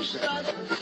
boa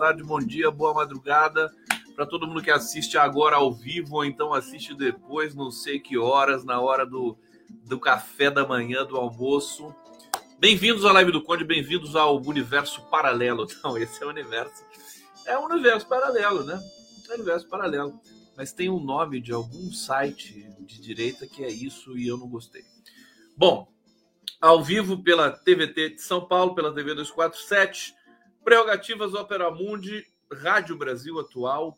tarde, bom dia, boa madrugada para todo mundo que assiste agora ao vivo ou então assiste depois, não sei que horas, na hora do, do café da manhã, do almoço. Bem-vindos à live do Conde, bem-vindos ao universo paralelo. Não, esse é o universo. É um universo paralelo, né? É um universo paralelo. Mas tem um nome de algum site de direita que é isso e eu não gostei. Bom, ao vivo pela TVT de São Paulo, pela TV 247 Prerrogativas Opera Mundi, Rádio Brasil Atual,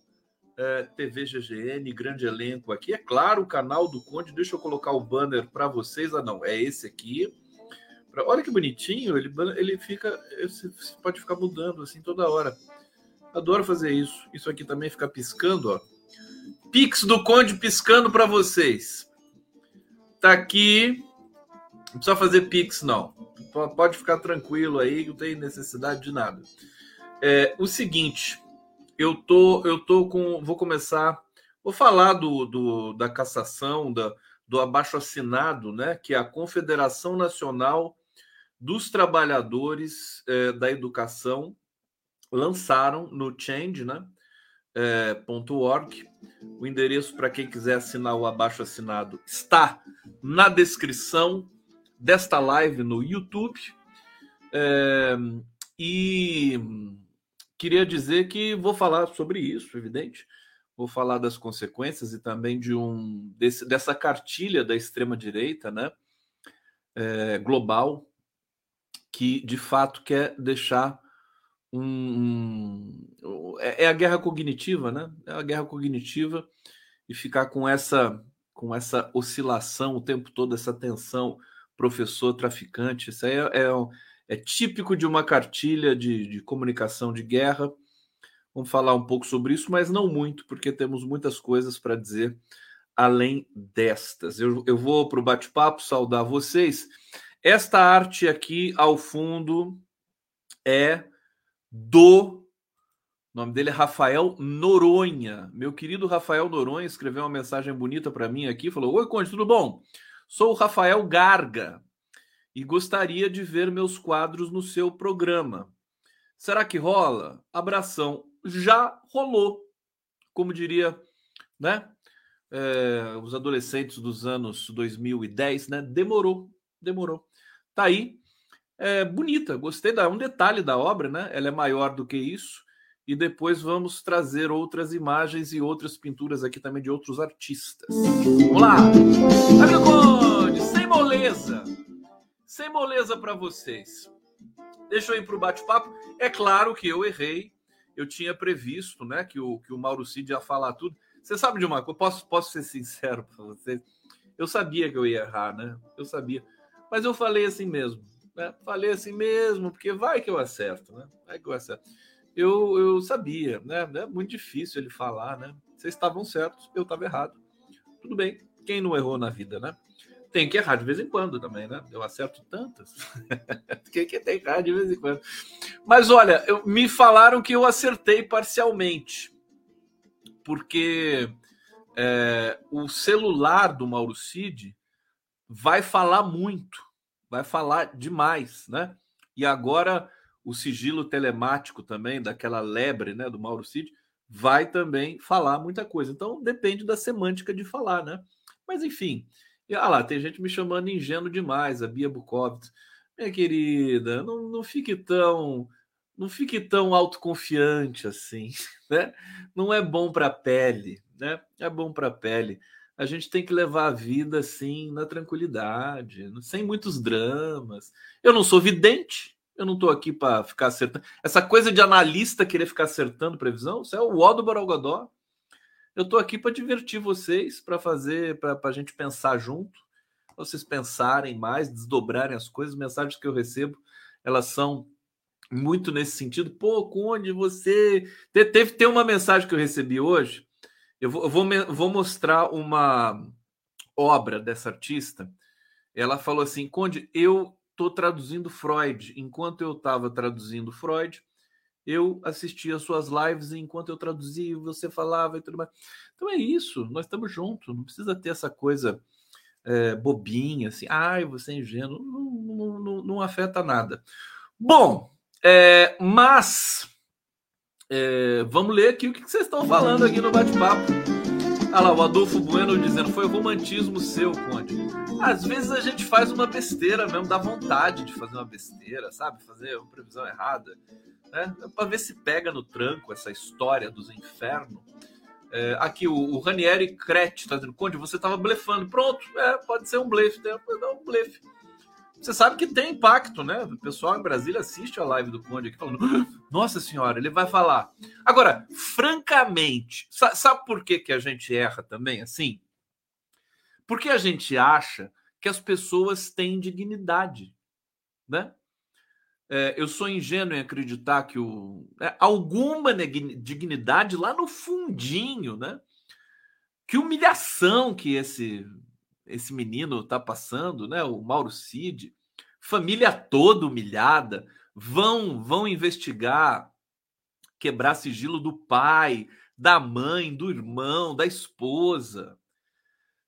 é, TV GGN, grande elenco aqui. É claro, o canal do Conde. Deixa eu colocar o banner para vocês. Ah, não, é esse aqui. Olha que bonitinho, ele, ele fica. Você pode ficar mudando assim toda hora. Adoro fazer isso. Isso aqui também fica piscando, ó. Pix do Conde piscando para vocês. Tá aqui. Não precisa fazer Pix, não pode ficar tranquilo aí, não tem necessidade de nada. É, o seguinte, eu tô, eu tô com, vou começar, vou falar do, do da cassação, da, do abaixo assinado, né, que é a Confederação Nacional dos Trabalhadores é, da Educação lançaram no Change, né, é, .org. O endereço para quem quiser assinar o abaixo assinado está na descrição desta live no YouTube. É, e queria dizer que vou falar sobre isso, evidente. Vou falar das consequências e também de um desse, dessa cartilha da extrema direita, né, é, global, que de fato quer deixar um, um é, é, a guerra cognitiva, né? É a guerra cognitiva e ficar com essa com essa oscilação o tempo todo, essa tensão professor traficante. Isso aí é, é, é típico de uma cartilha de, de comunicação de guerra. Vamos falar um pouco sobre isso, mas não muito, porque temos muitas coisas para dizer além destas. Eu, eu vou para o bate-papo saudar vocês. Esta arte aqui ao fundo é do. O nome dele é Rafael Noronha. Meu querido Rafael Noronha escreveu uma mensagem bonita para mim aqui. Falou: Oi, Conde, tudo bom? Sou o Rafael Garga e gostaria de ver meus quadros no seu programa. Será que rola? Abração. Já rolou. Como diria, né? É, os adolescentes dos anos 2010, né? Demorou, demorou. Tá aí. É bonita, gostei da um detalhe da obra, né? Ela é maior do que isso. E depois vamos trazer outras imagens e outras pinturas aqui também de outros artistas. Vamos lá! Amigo moleza. Sem moleza para vocês. Deixa eu ir para o bate-papo. É claro que eu errei. Eu tinha previsto né, que, o, que o Mauro Cid ia falar tudo. Você sabe de uma coisa? Posso, posso ser sincero para vocês? Eu sabia que eu ia errar, né? Eu sabia. Mas eu falei assim mesmo. Né? Falei assim mesmo, porque vai que eu acerto, né? Vai que eu acerto. Eu, eu sabia, né? É muito difícil ele falar, né? Vocês estavam certos, eu estava errado. Tudo bem. Quem não errou na vida, né? Tem que errar de vez em quando também, né? Eu acerto tantas. tem que errar de vez em quando. Mas olha, eu, me falaram que eu acertei parcialmente. Porque é, o celular do Mauro Cid vai falar muito, vai falar demais, né? E agora o sigilo telemático também, daquela lebre, né, do Mauro Cid, vai também falar muita coisa. Então depende da semântica de falar, né? Mas enfim, e, ah lá, tem gente me chamando ingênuo demais, a Bia Bukovitz. Minha querida, não, não fique tão não fique tão autoconfiante assim, né? Não é bom para a pele, né? É bom para a pele. A gente tem que levar a vida assim na tranquilidade, sem muitos dramas. Eu não sou vidente, eu não estou aqui para ficar acertando. Essa coisa de analista querer ficar acertando previsão, isso é o ó do Borogodó. Eu estou aqui para divertir vocês, para fazer, para a gente pensar junto, vocês pensarem mais, desdobrarem as coisas. As mensagens que eu recebo, elas são muito nesse sentido. Pô, Conde, você. Teve, tem uma mensagem que eu recebi hoje eu vou, eu vou, vou mostrar uma obra dessa artista. Ela falou assim: Conde, eu estou traduzindo Freud. Enquanto eu estava traduzindo Freud, eu assistia suas lives enquanto eu traduzia, você falava e tudo mais. Então é isso, nós estamos juntos, não precisa ter essa coisa é, bobinha, assim, ai, você é ingênuo, não, não, não, não afeta nada. Bom, é, mas é, vamos ler aqui o que vocês estão falando aqui no bate-papo. Ah lá, o Adolfo Bueno dizendo, foi o romantismo seu, Conde. Às vezes a gente faz uma besteira mesmo, dá vontade de fazer uma besteira, sabe? Fazer uma previsão errada. Né? Para ver se pega no tranco essa história dos infernos. É, aqui o, o Ranieri Crete está dizendo, Conde, você estava blefando. Pronto, é, pode ser um blefe, né? um blefe. Você sabe que tem impacto, né? O pessoal em Brasília assiste a live do Conde aqui falando: Nossa Senhora, ele vai falar. Agora, francamente, sabe por que, que a gente erra também assim? Porque a gente acha que as pessoas têm dignidade, né? É, eu sou ingênuo em acreditar que o, é, alguma dignidade lá no fundinho, né? Que humilhação que esse esse menino está passando, né? O Mauro Cid, família toda humilhada, vão vão investigar, quebrar sigilo do pai, da mãe, do irmão, da esposa.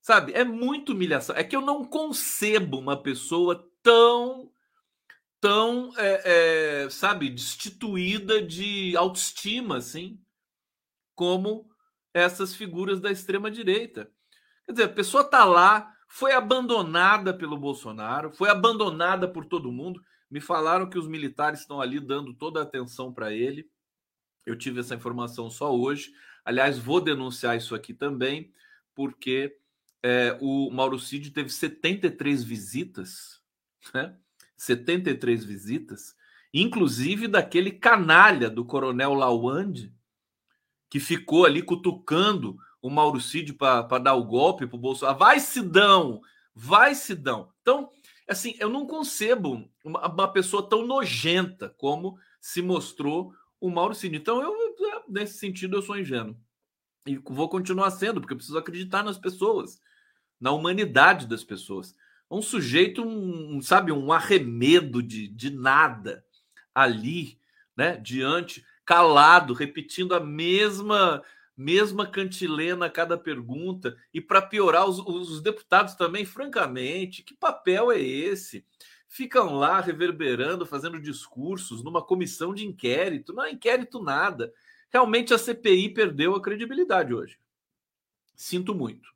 Sabe? É muito humilhação. É que eu não concebo uma pessoa tão tão é, é, sabe destituída de autoestima assim como essas figuras da extrema direita Quer dizer, a pessoa está lá, foi abandonada pelo Bolsonaro, foi abandonada por todo mundo. Me falaram que os militares estão ali dando toda a atenção para ele. Eu tive essa informação só hoje. Aliás, vou denunciar isso aqui também, porque é, o Mauro Cid teve 73 visitas, né? 73 visitas, inclusive daquele canalha do coronel Lawande, que ficou ali cutucando o Mauro Cid para dar o golpe para o Bolsonaro. Vai, Sidão! Vai, Sidão! Então, assim, eu não concebo uma, uma, pessoa tão nojenta como se mostrou o Mauro Cid. Então, eu, nesse sentido, eu sou ingênuo. E vou continuar sendo, porque eu preciso acreditar nas pessoas, na humanidade das pessoas. Um sujeito, um, sabe, um arremedo de, de nada ali, né, diante, calado, repetindo a mesma mesma cantilena a cada pergunta. E para piorar, os, os, deputados também, francamente, que papel é esse? Ficam lá reverberando, fazendo discursos numa comissão de inquérito. Não é inquérito nada. Realmente a CPI perdeu a credibilidade hoje. Sinto muito.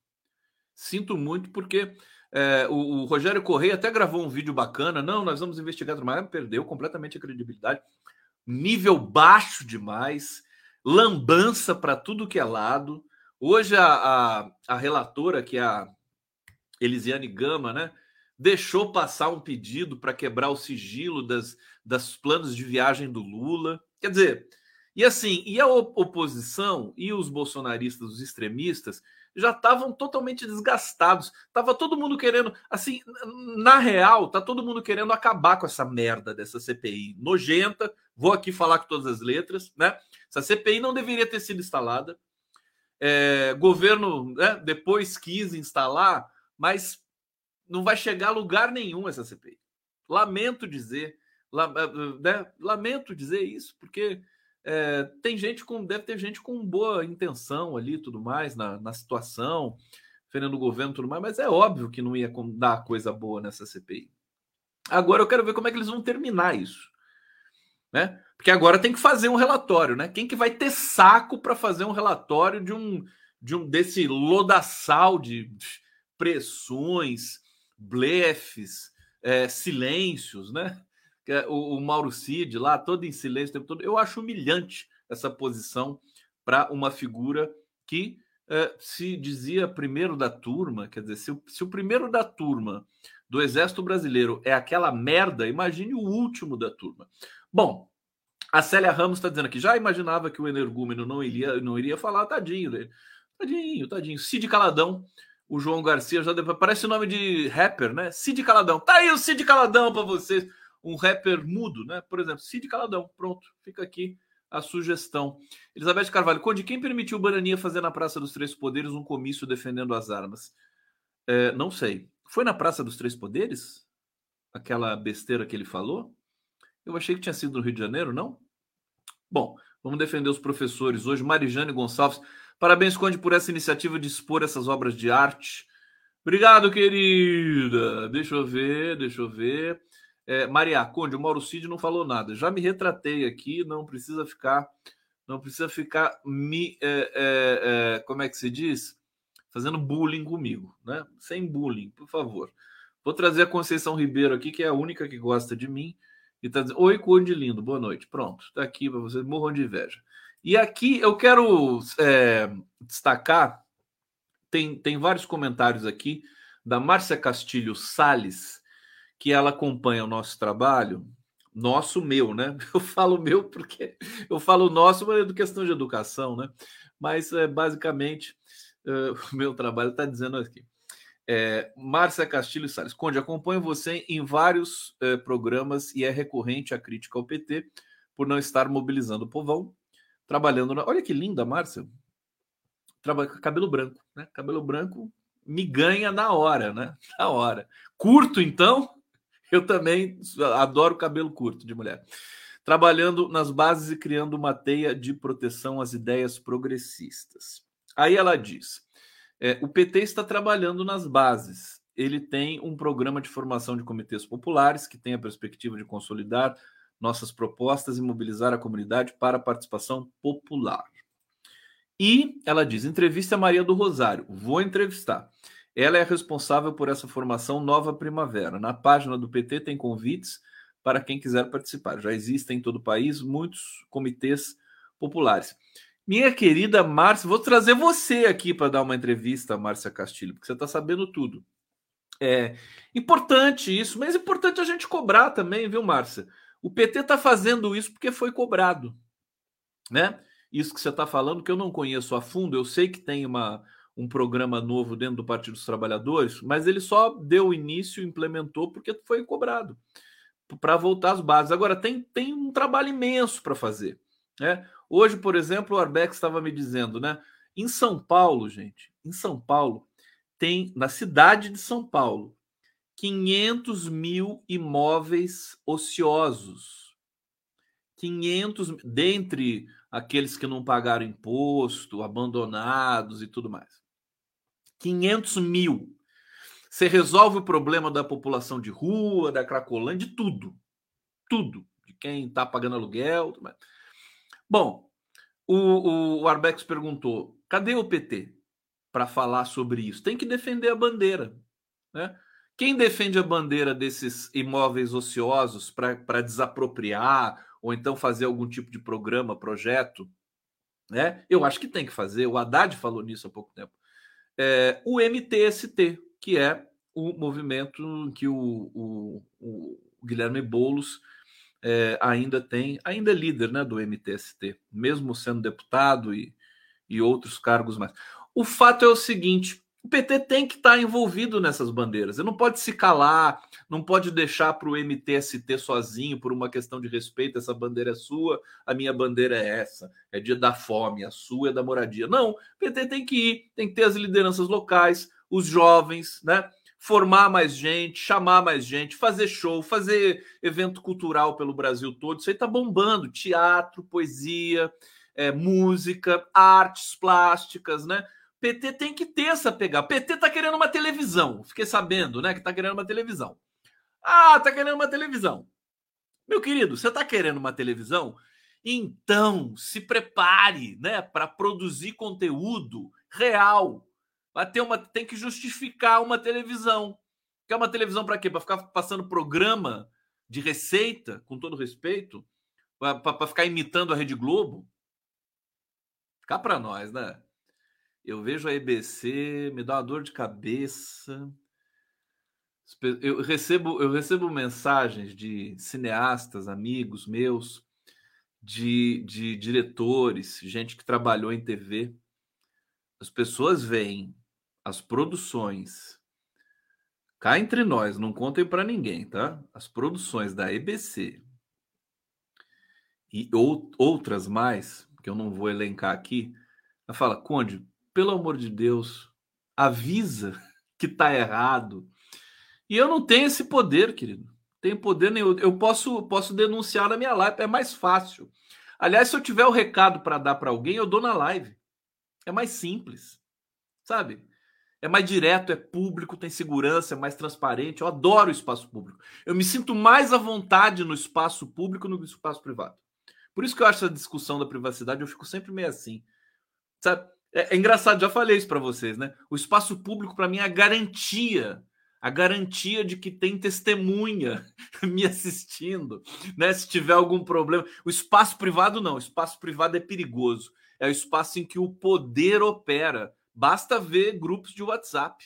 Sinto muito porque é, o, o, Rogério Correia até gravou um vídeo bacana. Não, nós vamos investigar, mas perdeu completamente a credibilidade. Nível baixo demais lambança para tudo que é lado. Hoje a, a, a, relatora, que é a Elisiane Gama, né, deixou passar um pedido para quebrar o sigilo das, das planos de viagem do Lula. Quer dizer, e assim, e a oposição e os bolsonaristas, os extremistas, já estavam totalmente desgastados. Tava todo mundo querendo, assim, na real, tá todo mundo querendo acabar com essa merda dessa CPI nojenta. Vou aqui falar com todas as letras, né? Essa CPI não deveria ter sido instalada. É, governo né, depois quis instalar, mas não vai chegar a lugar nenhum essa CPI. Lamento dizer, né? lamento dizer isso, porque é, tem gente com, deve ter gente com boa intenção ali, tudo mais na, na situação, defendendo o governo, tudo mais, mas é óbvio que não ia dar coisa boa nessa CPI. Agora eu quero ver como é que eles vão terminar isso, né? Porque agora tem que fazer um relatório, né? Quem que vai ter saco para fazer um relatório de um de um desse lodaçal de pressões, blefes, é, silêncios, né? É o, o Mauro Cid lá, todo em silêncio o tempo todo. Eu acho humilhante essa posição para uma figura que é, se dizia primeiro da turma, quer dizer, se o, se o primeiro da turma do Exército Brasileiro é aquela merda, imagine o último da turma. Bom, a Célia Ramos está dizendo aqui, já imaginava que o energúmeno não iria, não iria falar, tadinho dele. Tadinho, tadinho. Cid Caladão, o João Garcia já deu, parece o nome de rapper, né? Cid Caladão. Tá aí o Cid Caladão para vocês. Um rapper mudo, né? Por exemplo, Cid Caladão. Pronto, fica aqui a sugestão. Elizabeth Carvalho, Conde, quem permitiu Bananinha fazer na Praça dos Três Poderes um comício defendendo as armas? É, não sei. Foi na Praça dos Três Poderes? Aquela besteira que ele falou? Eu achei que tinha sido no Rio de Janeiro, não? Bom, vamos defender os professores hoje. Marijane Gonçalves, parabéns, Conde, por essa iniciativa de expor essas obras de arte. Obrigado, querida. Deixa eu ver, deixa eu ver. É, Maria Conde, o Mauro Cid não falou nada. Já me retratei aqui, não precisa ficar, não precisa ficar me, é, é, é, como é que se diz? Fazendo bullying comigo, né? Sem bullying, por favor. Vou trazer a Conceição Ribeiro aqui, que é a única que gosta de mim, e tá dizendo: Oi, Conde lindo, boa noite. Pronto, tá aqui para vocês, morram de inveja. E aqui eu quero é, destacar, tem, tem vários comentários aqui da Márcia Castilho Sales que ela acompanha o nosso trabalho, nosso, meu, né? Eu falo meu porque eu falo nosso, mas é questão de educação, né? Mas é, basicamente uh, o meu trabalho está dizendo aqui. É, Márcia Castilho Salles, Conde, acompanho você em vários é, programas e é recorrente a crítica ao PT por não estar mobilizando o povão, trabalhando na. Olha que linda, Márcia. Trabalha com cabelo branco, né? Cabelo branco me ganha na hora, né? Na hora. Curto, então, eu também adoro cabelo curto de mulher. Trabalhando nas bases e criando uma teia de proteção às ideias progressistas. Aí ela diz: é, o PT está trabalhando nas bases. Ele tem um programa de formação de comitês populares que tem a perspectiva de consolidar nossas propostas e mobilizar a comunidade para a participação popular. E ela diz: entrevista a Maria do Rosário. Vou entrevistar. Ela é responsável por essa formação Nova Primavera. Na página do PT tem convites para quem quiser participar. Já existem em todo o país muitos comitês populares. Minha querida Márcia, vou trazer você aqui para dar uma entrevista, Márcia Castilho, porque você está sabendo tudo. É importante isso, mas é importante a gente cobrar também, viu, Márcia? O PT está fazendo isso porque foi cobrado, né? Isso que você está falando, que eu não conheço a fundo, eu sei que tem uma, um programa novo dentro do Partido dos Trabalhadores, mas ele só deu início, implementou porque foi cobrado para voltar às bases. Agora tem, tem um trabalho imenso para fazer. Né? Hoje, por exemplo, o Arbex estava me dizendo, né? Em São Paulo, gente, em São Paulo, tem na cidade de São Paulo 500 mil imóveis ociosos. 500, dentre aqueles que não pagaram imposto, abandonados e tudo mais. 500 mil. Você resolve o problema da população de rua, da Cracolândia, de tudo. Tudo. De quem está pagando aluguel. Bom, o, o Arbex perguntou: cadê o PT para falar sobre isso? Tem que defender a bandeira. Né? Quem defende a bandeira desses imóveis ociosos para desapropriar ou então fazer algum tipo de programa, projeto? Né? Eu acho que tem que fazer. O Haddad falou nisso há pouco tempo é, o MTST, que é o movimento que o, o, o Guilherme Boulos é, ainda tem, ainda é líder né, do MTST, mesmo sendo deputado e, e outros cargos mais. O fato é o seguinte: o PT tem que estar envolvido nessas bandeiras. Ele não pode se calar, não pode deixar para o MTST sozinho por uma questão de respeito. Essa bandeira é sua, a minha bandeira é essa. É dia da fome, a sua é da moradia. Não, o PT tem que ir, tem que ter as lideranças locais, os jovens, né? formar mais gente, chamar mais gente, fazer show, fazer evento cultural pelo Brasil todo. Isso aí tá bombando. Teatro, poesia, é, música, artes plásticas, né? PT tem que ter essa pegada. PT tá querendo uma televisão. Fiquei sabendo, né? Que tá querendo uma televisão. Ah, tá querendo uma televisão. Meu querido, você tá querendo uma televisão? Então, se prepare, né, para produzir conteúdo real. Vai ter uma tem que justificar uma televisão. Quer uma televisão para quê? Para ficar passando programa de receita, com todo respeito, para ficar imitando a Rede Globo? Cá para nós, né? Eu vejo a EBC, me dá uma dor de cabeça. Eu recebo, eu recebo mensagens de cineastas, amigos meus, de, de diretores, gente que trabalhou em TV. As pessoas veem as produções. Cá entre nós, não contem para ninguém, tá? As produções da EBC e ou, outras mais, que eu não vou elencar aqui, ela fala, Conde, pelo amor de Deus, avisa que tá errado. E eu não tenho esse poder, querido. Tenho poder nenhum. Eu posso, posso denunciar na minha live, é mais fácil. Aliás, se eu tiver o recado para dar para alguém, eu dou na live. É mais simples. Sabe? É mais direto, é público, tem segurança, é mais transparente. Eu adoro o espaço público. Eu me sinto mais à vontade no espaço público no espaço privado. Por isso que eu acho a discussão da privacidade, eu fico sempre meio assim. Sabe? É, é engraçado, já falei isso para vocês, né? O espaço público, para mim, é a garantia a garantia de que tem testemunha me assistindo, né? Se tiver algum problema. O espaço privado não, o espaço privado é perigoso. É o espaço em que o poder opera. Basta ver grupos de WhatsApp,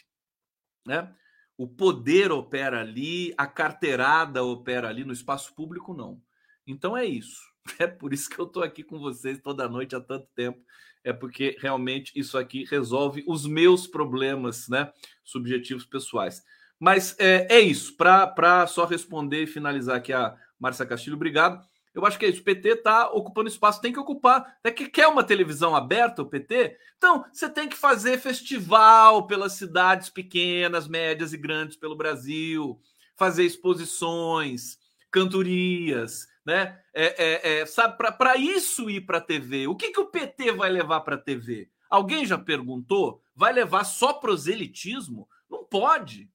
né? O poder opera ali, a carteirada opera ali, no espaço público não. Então é isso. É por isso que eu estou aqui com vocês toda noite há tanto tempo é porque realmente isso aqui resolve os meus problemas, né, subjetivos pessoais. Mas é, é isso, para só responder e finalizar aqui a Márcia Castilho, obrigado. Eu acho que é isso. O PT está ocupando espaço, tem que ocupar. É que quer uma televisão aberta, o PT? Então, você tem que fazer festival pelas cidades pequenas, médias e grandes pelo Brasil, fazer exposições, cantorias, né? É, é, é sabe, para isso ir para a TV, o que, que o PT vai levar para a TV? Alguém já perguntou? Vai levar só proselitismo? Não pode.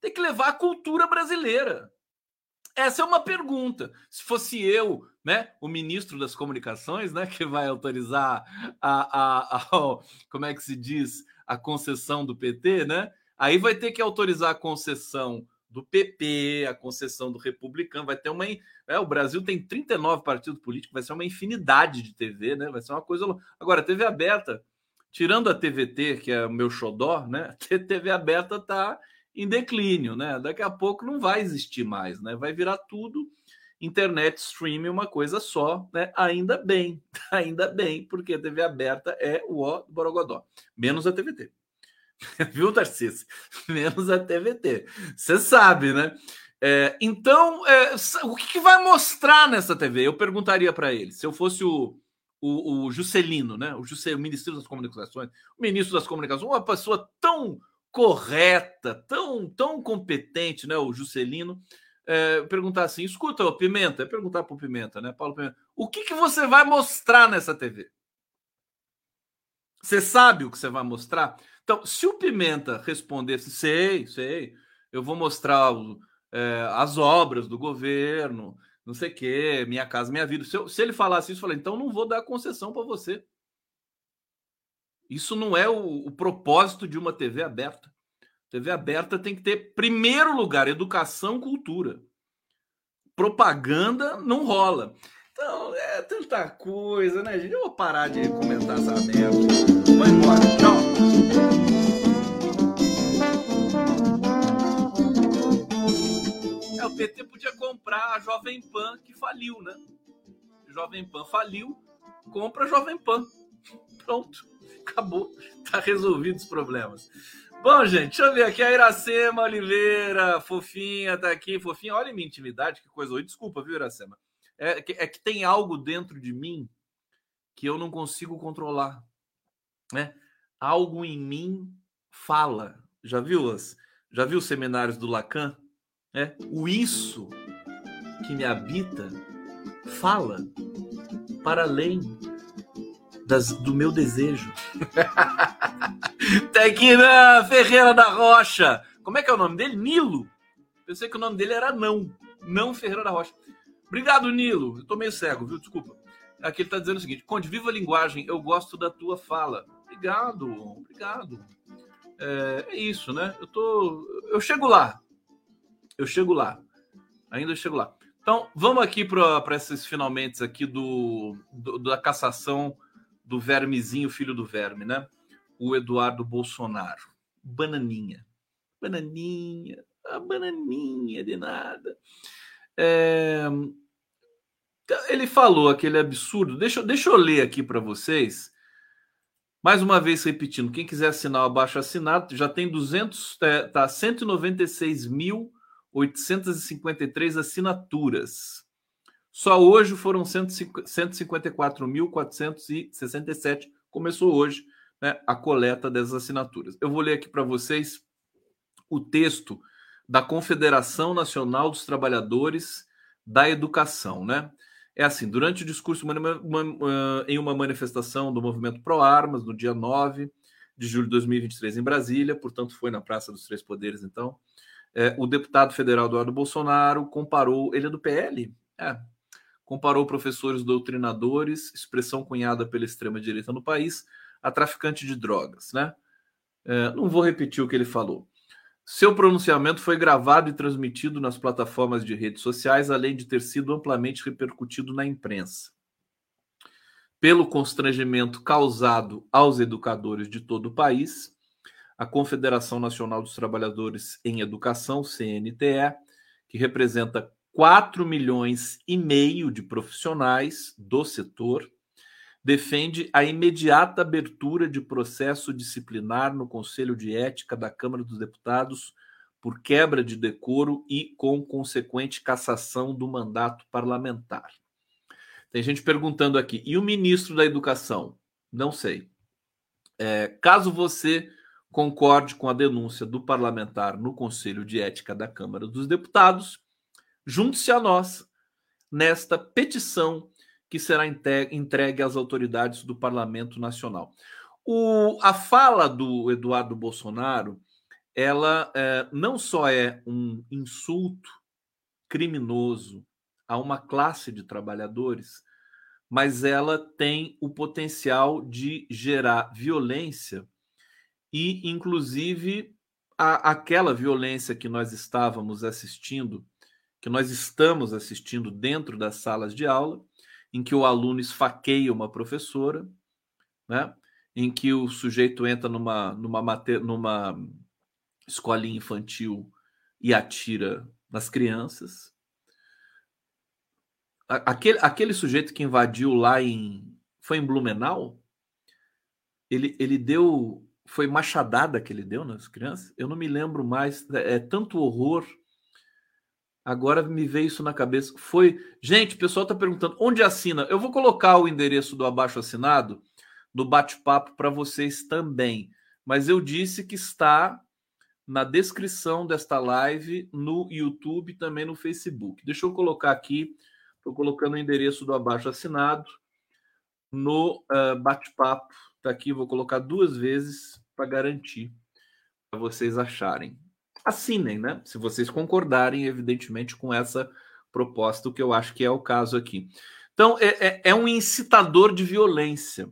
Tem que levar a cultura brasileira. Essa é uma pergunta. Se fosse eu, né, o ministro das comunicações, né, que vai autorizar a, a, a, como é que se diz, a concessão do PT, né? Aí vai ter que autorizar a concessão do PP, a concessão do republicano, vai ter uma. É, o Brasil tem 39 partidos políticos, vai ser uma infinidade de TV, né? Vai ser uma coisa. Agora, TV aberta, tirando a TVT, que é o meu xodó, né? A TV aberta está em declínio, né? Daqui a pouco não vai existir mais, né? Vai virar tudo internet streaming uma coisa só, né? Ainda bem, ainda bem, porque a TV aberta é o ó do Borogodó, menos a TVT. Viu, Tarcísio? Menos a TVT. Você sabe, né? É, então, é, o que, que, vai mostrar nessa TV? Eu perguntaria para ele, se eu fosse o, o, o Juscelino, né? O, Juscelino, o ministro das Comunicações, o ministro das Comunicações, uma pessoa tão correta, tão, tão competente, né? O Juscelino. É, perguntar assim: escuta, Pimenta, é perguntar para o Pimenta, né? Paulo Pimenta, o que, que você vai mostrar nessa TV? Você sabe o que você vai mostrar? Então, se o Pimenta respondesse, sei, sei, eu vou mostrar é, as obras do governo, não sei o quê, minha casa, minha vida. Se, eu, se ele falasse isso, eu falei, então não vou dar concessão para você. Isso não é o, o propósito de uma TV aberta. TV aberta tem que ter, primeiro lugar, educação, cultura. Propaganda não rola. Então, é tanta coisa, né, gente? Eu vou parar de comentar essa merda. Vai embora. Tchau. É, o PT podia comprar a Jovem Pan, que faliu, né? Jovem Pan faliu, compra a Jovem Pan. Pronto. Acabou. Tá resolvido os problemas. Bom, gente, deixa eu ver aqui. A Iracema Oliveira, fofinha, tá aqui. Fofinha, olha minha intimidade, que coisa. Oi, desculpa, viu, Iracema? É que, é que tem algo dentro de mim que eu não consigo controlar. Né? Algo em mim fala. Já viu as, Já viu os seminários do Lacan? É, o isso que me habita fala para além das, do meu desejo. Tequina Ferreira da Rocha. Como é que é o nome dele? Nilo. Pensei que o nome dele era Não. Não Ferreira da Rocha. Obrigado, Nilo. Eu tô meio cego, viu? Desculpa. Aqui ele tá dizendo o seguinte: Conde, viva a linguagem, eu gosto da tua fala. Obrigado, obrigado. É, é isso, né? Eu tô. Eu chego lá. Eu chego lá. Ainda chego lá. Então, vamos aqui para esses finalmente aqui do, do, da cassação do vermezinho, filho do verme, né? O Eduardo Bolsonaro. Bananinha. Bananinha. A bananinha de nada. É... Ele falou aquele absurdo. Deixa, deixa eu ler aqui para vocês. Mais uma vez repetindo, quem quiser assinar o abaixo assinado, já tem 200, é, tá 196.853 assinaturas. Só hoje foram 154.467. Começou hoje né, a coleta dessas assinaturas. Eu vou ler aqui para vocês o texto da Confederação Nacional dos Trabalhadores da Educação, né? É assim, durante o discurso em uma manifestação do movimento Pro Armas, no dia 9 de julho de 2023, em Brasília, portanto, foi na Praça dos Três Poderes, então, é, o deputado federal Eduardo Bolsonaro comparou, ele é do PL? É, comparou professores doutrinadores, expressão cunhada pela extrema-direita no país, a traficante de drogas, né? É, não vou repetir o que ele falou. Seu pronunciamento foi gravado e transmitido nas plataformas de redes sociais, além de ter sido amplamente repercutido na imprensa. Pelo constrangimento causado aos educadores de todo o país, a Confederação Nacional dos Trabalhadores em Educação, CNTE, que representa 4 milhões e meio de profissionais do setor, defende a imediata abertura de processo disciplinar no Conselho de Ética da Câmara dos Deputados por quebra de decoro e com consequente cassação do mandato parlamentar. Tem gente perguntando aqui, e o ministro da Educação? Não sei. É, caso você concorde com a denúncia do parlamentar no Conselho de Ética da Câmara dos Deputados, junte-se a nós nesta petição que será entregue às autoridades do Parlamento Nacional. O, a fala do Eduardo Bolsonaro, ela é, não só é um insulto criminoso a uma classe de trabalhadores, mas ela tem o potencial de gerar violência e, inclusive, a, aquela violência que nós estávamos assistindo que nós estamos assistindo dentro das salas de aula, em que o aluno esfaqueia uma professora, né? em que o sujeito entra numa, numa, numa escolinha infantil e atira nas crianças. Aquele, aquele sujeito que invadiu lá em. Foi em Blumenau? Ele, ele deu. Foi machadada que ele deu nas crianças? Eu não me lembro mais. É, é tanto horror Agora me veio isso na cabeça. Foi. Gente, o pessoal está perguntando onde assina. Eu vou colocar o endereço do abaixo assinado do bate-papo para vocês também. Mas eu disse que está na descrição desta live no YouTube também no Facebook. Deixa eu colocar aqui. Estou colocando o endereço do abaixo assinado no uh, bate-papo. Está aqui, vou colocar duas vezes para garantir, para vocês acharem assinem, né? Se vocês concordarem, evidentemente, com essa proposta, o que eu acho que é o caso aqui. Então, é, é, é um incitador de violência.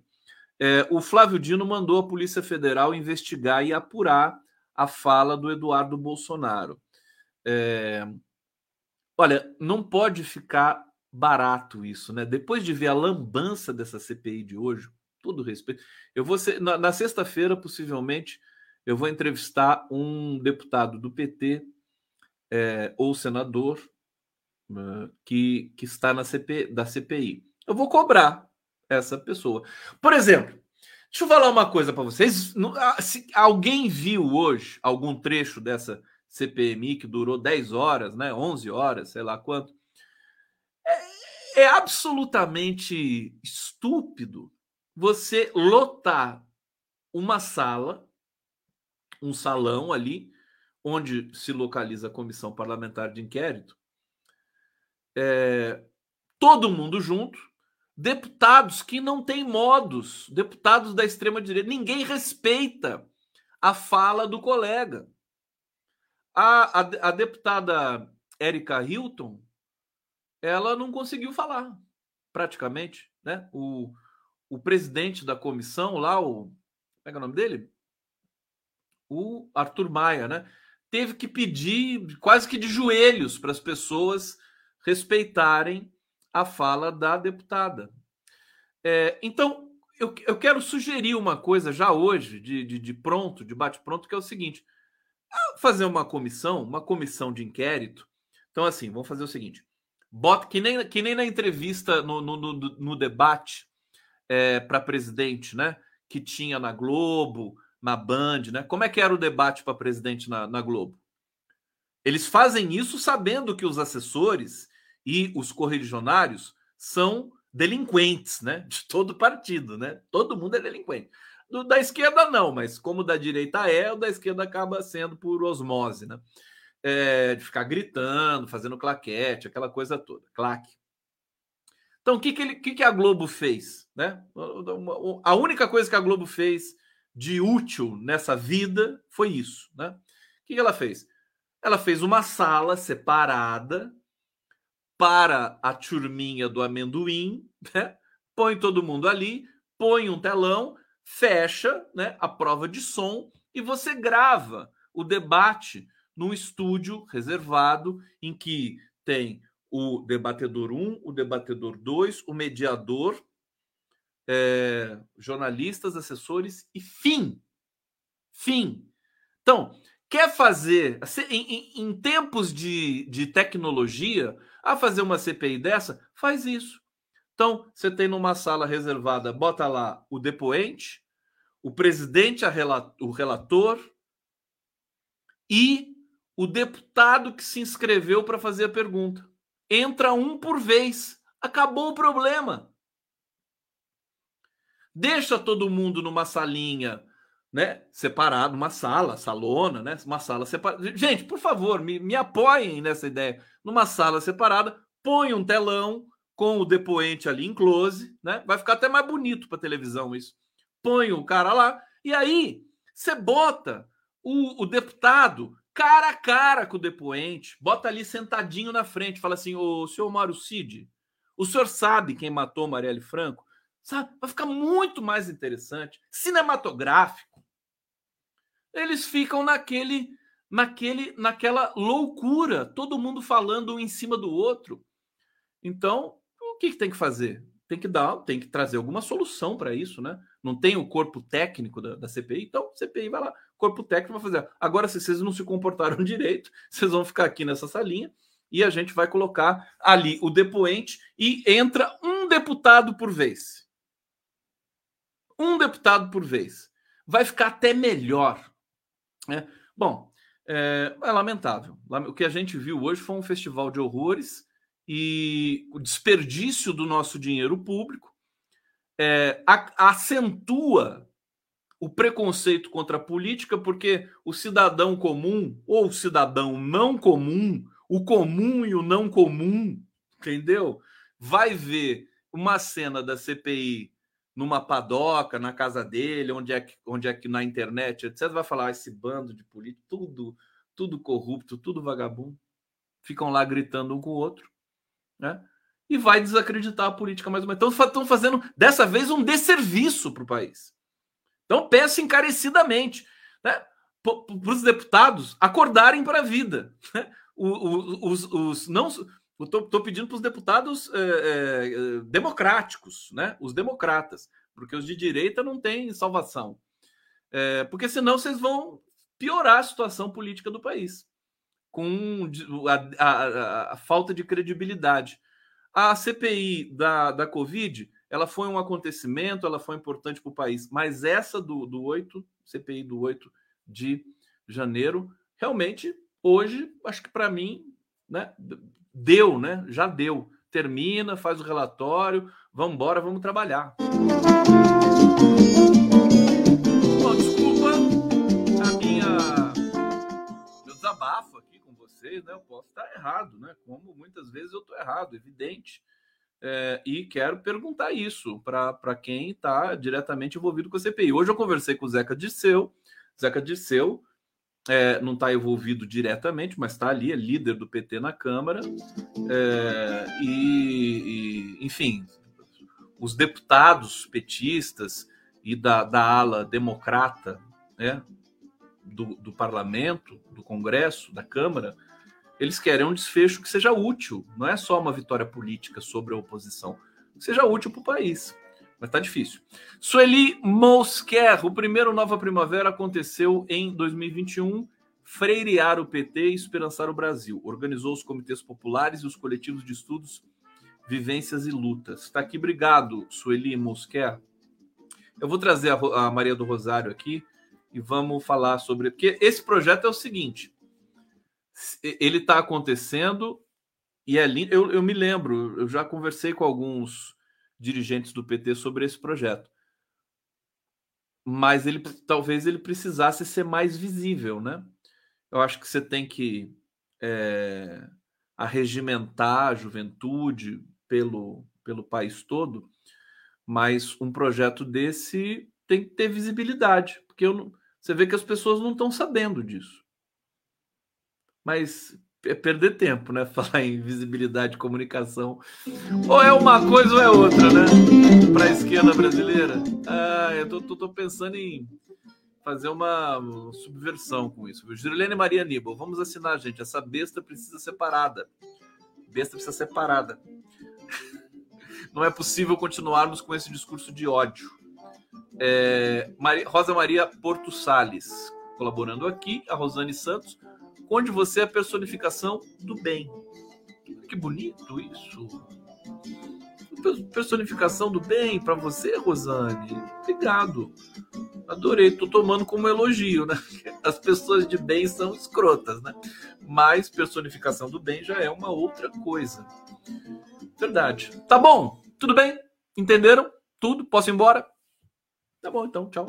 É, o Flávio Dino mandou a Polícia Federal investigar e apurar a fala do Eduardo Bolsonaro. É, olha, não pode ficar barato isso, né? Depois de ver a lambança dessa CPI de hoje, todo respeito, eu vou ser, na, na sexta-feira, possivelmente, eu vou entrevistar um deputado do PT é, ou senador que, que está na CP, da CPI. Eu vou cobrar essa pessoa. Por exemplo, deixa eu falar uma coisa para vocês. Se alguém viu hoje algum trecho dessa CPMI que durou 10 horas, né, 11 horas, sei lá quanto, é, é absolutamente estúpido você lotar uma sala um salão ali onde se localiza a comissão parlamentar de inquérito, é, todo mundo junto, deputados que não têm modos, deputados da extrema-direita, ninguém respeita a fala do colega. A, a, a deputada Érica Hilton, ela não conseguiu falar, praticamente. Né? O, o presidente da comissão lá, o. Como é, é o nome dele? O Arthur Maia, né? Teve que pedir quase que de joelhos para as pessoas respeitarem a fala da deputada. É, então, eu, eu quero sugerir uma coisa já hoje, de, de, de pronto, de bate-pronto, que é o seguinte: fazer uma comissão, uma comissão de inquérito. Então, assim, vamos fazer o seguinte: bota que nem, que nem na entrevista no, no, no, no debate é, para presidente, né? Que tinha na Globo, na Band, né? Como é que era o debate para presidente na, na Globo? Eles fazem isso sabendo que os assessores e os correligionários são delinquentes, né? De todo partido, né? Todo mundo é delinquente. Do, da esquerda não, mas como da direita é, o da esquerda acaba sendo por osmose, né? É, de ficar gritando, fazendo claquete, aquela coisa toda, claque. Então, o que, que, que, que a Globo fez? Né? A única coisa que a Globo fez de útil nessa vida foi isso. Né? O que, ela fez? Ela fez uma sala separada para a turminha do amendoim, né? põe todo mundo ali, põe um telão, fecha né, a prova de som e você grava o debate num estúdio reservado em que tem o debatedor 1, o debatedor 2, o mediador, é, jornalistas, assessores e fim. Fim. Então, quer fazer, em, em, em tempos de, de tecnologia, a fazer uma CPI dessa, faz isso. Então, você tem numa sala reservada, bota lá o depoente, o presidente, o relator e o deputado que se inscreveu para fazer a pergunta. Entra um por vez. Acabou o problema. Deixa todo mundo numa salinha, né? Separado, uma sala, salona, né? Uma sala separada. Gente, por favor, me, me apoiem nessa ideia numa sala separada, põe um telão com o depoente ali em close, né? Vai ficar até mais bonito para televisão isso. Põe o cara lá e aí você bota o, o, deputado cara a cara com o depoente, bota ali sentadinho na frente, fala assim: "O senhor Mário Cid, o senhor sabe quem matou Marielle Franco?" Sabe? Vai ficar muito mais interessante, cinematográfico. Eles ficam naquele naquele, naquela loucura, todo mundo falando um em cima do outro. Então, o que, que tem que fazer? Tem que dar, tem que trazer alguma solução para isso, né? Não tem o corpo técnico da, da, CPI, então CPI vai lá, corpo técnico vai fazer. Agora, se vocês não se comportaram direito, vocês vão ficar aqui nessa salinha e a gente vai colocar ali o depoente e entra um deputado por vez. Um deputado por vez. Vai ficar até melhor. Né? Bom, é, é lamentável. O que a gente viu hoje foi um festival de horrores e o desperdício do nosso dinheiro público é, acentua o preconceito contra a política, porque o cidadão comum ou o cidadão não comum, o comum e o não comum, entendeu? Vai ver uma cena da CPI numa padoca, na casa dele, onde é que, onde é que na internet, etc., vai falar ah, esse bando de políticos, tudo, tudo corrupto, tudo vagabundo, ficam lá gritando um com o outro, né? E vai desacreditar a política mais uma vez. Então estão fazendo dessa vez um desserviço para o país. Então peço encarecidamente, né? Para os deputados acordarem para a vida. Né? Os, os, os, não Estou pedindo para os deputados é, é, democráticos, né? Os democratas, porque os de direita não têm salvação. É, porque senão vocês vão piorar a situação política do país, com a, a, a falta de credibilidade. A CPI da, da Covid, ela foi um acontecimento, ela foi importante para o país, mas essa do, do 8, CPI do 8 de janeiro, realmente, hoje, acho que para mim, né, deu, né? Já deu. Termina, faz o relatório, vamos embora, vamos trabalhar. Bom, desculpa a minha. Meu vez, né? Eu posso estar errado, né? Como muitas vezes eu estou errado, evidente. É, e quero perguntar isso para quem está diretamente envolvido com a CPI. Hoje eu conversei com o Zeca Disseu. Zeca Disseu é, não está envolvido diretamente, mas está ali, é líder do PT na Câmara. É, e, e, enfim, os deputados petistas e da, da ala democrata né, do, do parlamento, do Congresso, da Câmara, eles querem um desfecho que seja útil, não é só uma vitória política sobre a oposição, que seja útil para o país. Mas está difícil. Sueli Mosquer, o primeiro Nova Primavera aconteceu em 2021. Freirear o PT e esperançar o Brasil. Organizou os comitês populares e os coletivos de estudos, vivências e lutas. Está aqui, obrigado, Sueli Mosquer. Eu vou trazer a, a Maria do Rosário aqui e vamos falar sobre. Porque esse projeto é o seguinte: ele está acontecendo e é lindo. Eu, eu me lembro, eu já conversei com alguns dirigentes do PT sobre esse projeto. Mas ele talvez ele precisasse ser mais visível, né? Eu acho que você tem que é, arregimentar a juventude pelo, pelo país todo, mas um projeto desse tem que ter visibilidade, porque eu, você vê que as pessoas não estão sabendo disso mas é perder tempo, né? Falar em visibilidade e comunicação. Ou é uma coisa ou é outra, né? Para a esquerda brasileira. Ah, eu tô, tô, tô, pensando em fazer uma subversão com isso. Juliane Maria Aníbal, vamos assinar, gente. Essa besta precisa ser parada. Besta precisa ser parada. Não é possível continuarmos com esse discurso de ódio. É, Maria, Rosa Maria Porto Sales, colaborando aqui. A Rosane Santos onde você é a personificação do bem. Que bonito isso. Personificação do bem para você, Rosane. Obrigado. Adorei. Tô tomando como elogio, né? As pessoas de bem são escrotas, né? Mas personificação do bem já é uma outra coisa. Verdade. Tá bom. Tudo bem? Entenderam? Tudo? Posso ir embora? Tá bom, então. Tchau.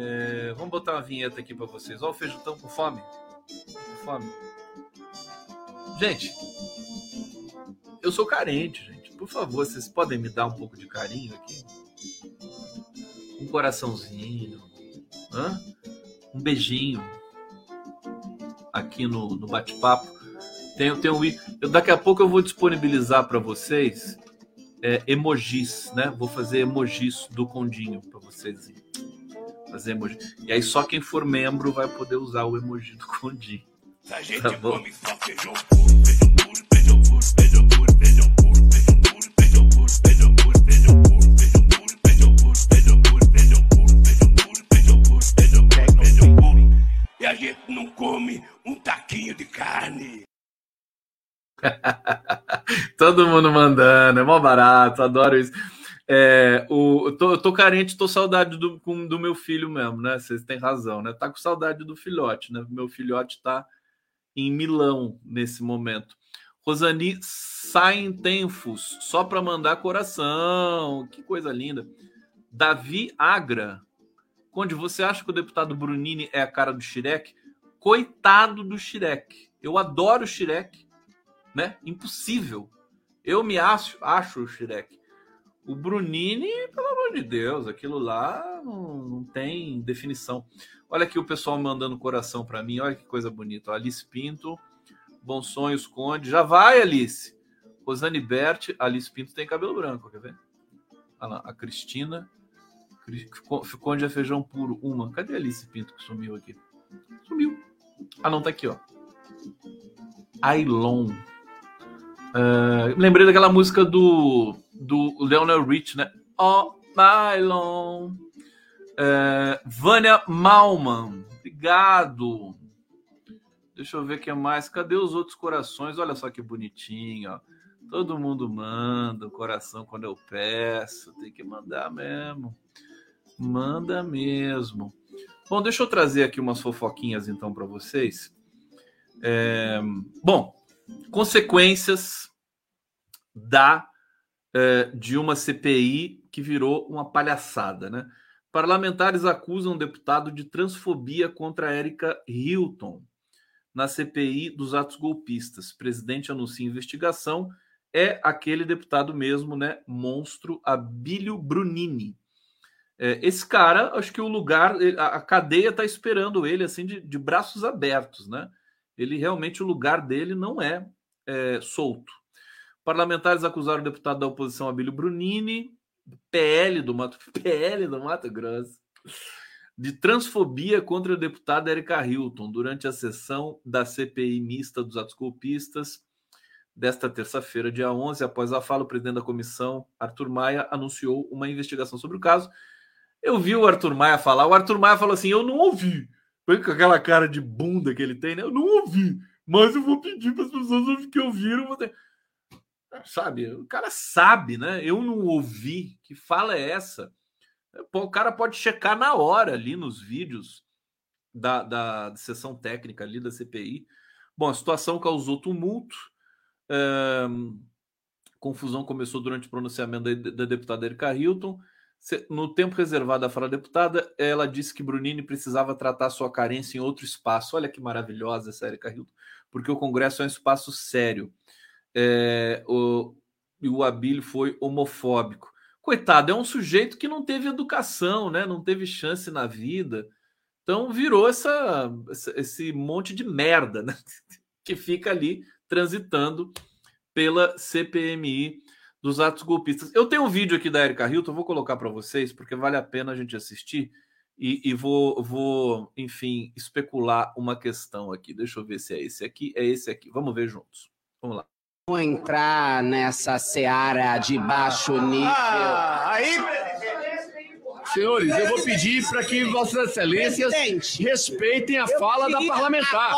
É, vamos botar uma vinheta aqui para vocês. Olha o feijão com fome. Com fome. Gente, eu sou carente, gente. Por favor, vocês podem me dar um pouco de carinho aqui? Um coraçãozinho. Hã? Um beijinho. Aqui no, no bate-papo. Tem um, eu, daqui a pouco eu vou disponibilizar para vocês é, emojis, né? Vou fazer emojis do Condinho para vocês fazer emoji. E aí só quem for membro vai poder usar o emoji do Condinho. A gente tá bom? come só feijão puro, feijão puro, feijão puro, feijão puro, feijão puro, feijão puro, feijão puro, feijão puro, feijão puro, feijão puro, feijão puro, feijão puro, feijão puro, feijão puro, feijão puro, feijão puro, feijão puro. E a gente não come um taquinho de carne. Todo mundo mandando, é mó barato, adoro isso. É, o, tô, tô carente, tô saudade do, do meu filho mesmo, né? Vocês têm razão, né? Tá com saudade do filhote, né? Meu filhote tá em Milão nesse momento. Rosani Saintempos, só para mandar coração. Que coisa linda. Davi Agra. Onde você acha que o deputado Brunini é a cara do Shirek? Coitado do Shirek. Eu adoro o Shirek né? Impossível. Eu me acho, acho o Shrek. O Brunini, pelo amor de Deus, aquilo lá não, não tem definição. Olha aqui o pessoal mandando coração para mim, olha que coisa bonita. Alice Pinto, Bons Sonhos Conde. Já vai, Alice. Rosane Bert, Alice Pinto tem cabelo branco, quer ver? Olha lá, a Cristina. Conde é feijão puro, uma. Cadê a Alice Pinto que sumiu aqui? Sumiu. Ah, não, tá aqui, ó. Ailon. Uh, lembrei daquela música do, do Leonel Rich, né? Oh, Mylon. Uh, Vânia Malman, obrigado. Deixa eu ver o que mais. Cadê os outros corações? Olha só que bonitinho, ó. Todo mundo manda o coração quando eu peço. Tem que mandar mesmo. Manda mesmo. Bom, deixa eu trazer aqui umas fofoquinhas então para vocês. É... Bom, consequências da é, de uma CPI que virou uma palhaçada, né? Parlamentares acusam o deputado de transfobia contra Érica Hilton na CPI dos atos golpistas. Presidente anuncia investigação. É aquele deputado mesmo, né? Monstro Abílio Brunini. É, esse cara, acho que o lugar, a cadeia está esperando ele assim de, de, braços abertos, né? Ele realmente, o lugar dele não é, é solto. Parlamentares acusaram o deputado da oposição Abílio Brunini, PL do Mato, PL do Mato Grosso, de transfobia contra a deputada Erika Hilton durante a sessão da CPI mista dos atos golpistas desta terça-feira, dia 11. Após a fala, o presidente da comissão, Arthur Maia, anunciou uma investigação sobre o caso. Eu vi o Arthur Maia falar. O Arthur Maia falou assim: Eu não ouvi. Foi com aquela cara de bunda que ele tem, né? Eu não ouvi, mas eu vou pedir para as pessoas que ouviram. Sabe, o cara sabe, né? Eu não ouvi. Que fala é essa? O cara pode checar na hora ali nos vídeos da, da sessão técnica ali da CPI. Bom, a situação causou tumulto. É, confusão começou durante o pronunciamento da, da deputada Erika Hilton. No tempo reservado à fala deputada, ela disse que Brunini precisava tratar sua carência em outro espaço. Olha que maravilhosa essa Erika Hilton, porque o Congresso é um espaço sério. É, o, e o Abílio foi homofóbico. Coitado, é um sujeito que não teve educação, né? não teve chance na vida. Então virou essa, esse monte de merda né? que fica ali transitando pela CPMI dos atos golpistas. Eu tenho um vídeo aqui da Erika Hilton, vou colocar para vocês, porque vale a pena a gente assistir e, e, vou, vou, enfim, especular uma questão aqui. Deixa eu ver se é esse aqui. É esse aqui. Vamos ver juntos. Vamos lá. Vou entrar nessa seara de baixo nível. Ah, aí Senhores, eu vou pedir para que Vossas Excelências respeitem a fala da parlamentar.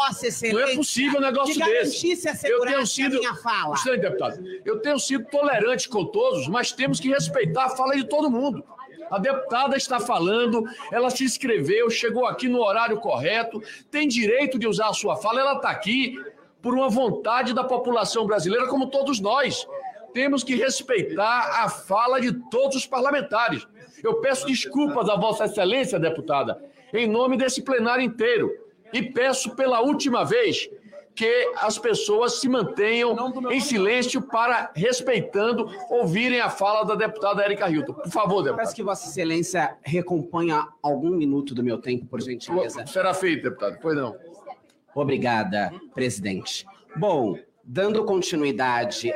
Não é possível um negócio desse. Eu tenho sido. Minha fala. deputado, eu tenho sido tolerante com todos, mas temos que respeitar a fala de todo mundo. A deputada está falando, ela se inscreveu, chegou aqui no horário correto, tem direito de usar a sua fala, ela está aqui por uma vontade da população brasileira, como todos nós. Temos que respeitar a fala de todos os parlamentares. Eu peço desculpas a Vossa Excelência, deputada, em nome desse plenário inteiro. E peço pela última vez que as pessoas se mantenham em silêncio para, respeitando, ouvirem a fala da deputada Erika Hilton. Por favor, deputada. Peço que Vossa Excelência recomponha algum minuto do meu tempo, por gentileza. Será feito, deputado. Pois não. Obrigada, presidente. Bom, dando continuidade.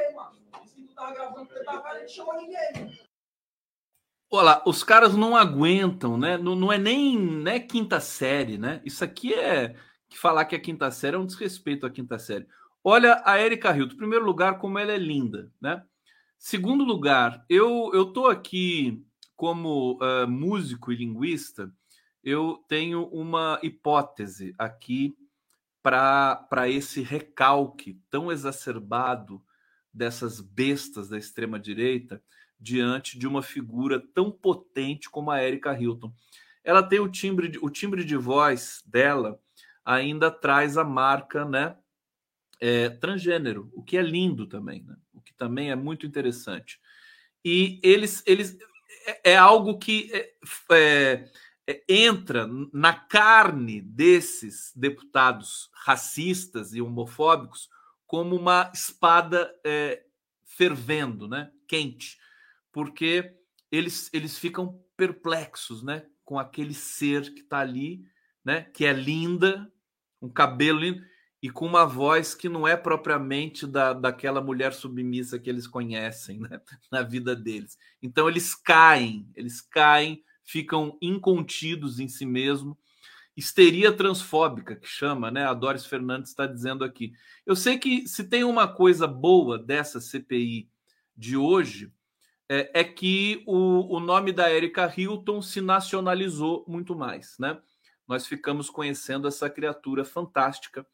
Olha, os caras não aguentam, né? Não, não é nem né, quinta série, né? Isso aqui é que falar que a quinta série é um desrespeito à quinta série. Olha a Erika Hilton, primeiro lugar, como ela é linda, né? Segundo lugar, eu eu tô aqui como uh, músico e linguista, eu tenho uma hipótese aqui para esse recalque tão exacerbado dessas bestas da extrema direita diante de uma figura tão potente como a Erika Hilton. Ela tem o timbre, o timbre de voz dela ainda traz a marca, né, é, transgênero, o que é lindo também, né? O que também é muito interessante. E eles, eles é, é algo que é, é entra na carne desses deputados racistas e homofóbicos como uma espada é, fervendo, né, quente porque eles, eles ficam perplexos, né? Com aquele ser que está ali, né? Que é linda, um cabelo lindo e com uma voz que não é propriamente da, daquela mulher submissa que eles conhecem né? na vida deles. Então eles caem, eles caem, ficam incontidos em si mesmo. Histeria transfóbica, que chama, né? A Doris Fernandes está dizendo aqui. Eu sei que se tem uma coisa boa dessa CPI de hoje, é, é que o, o nome da Erika Hilton se nacionalizou muito mais, né? Nós ficamos conhecendo essa criatura fantástica.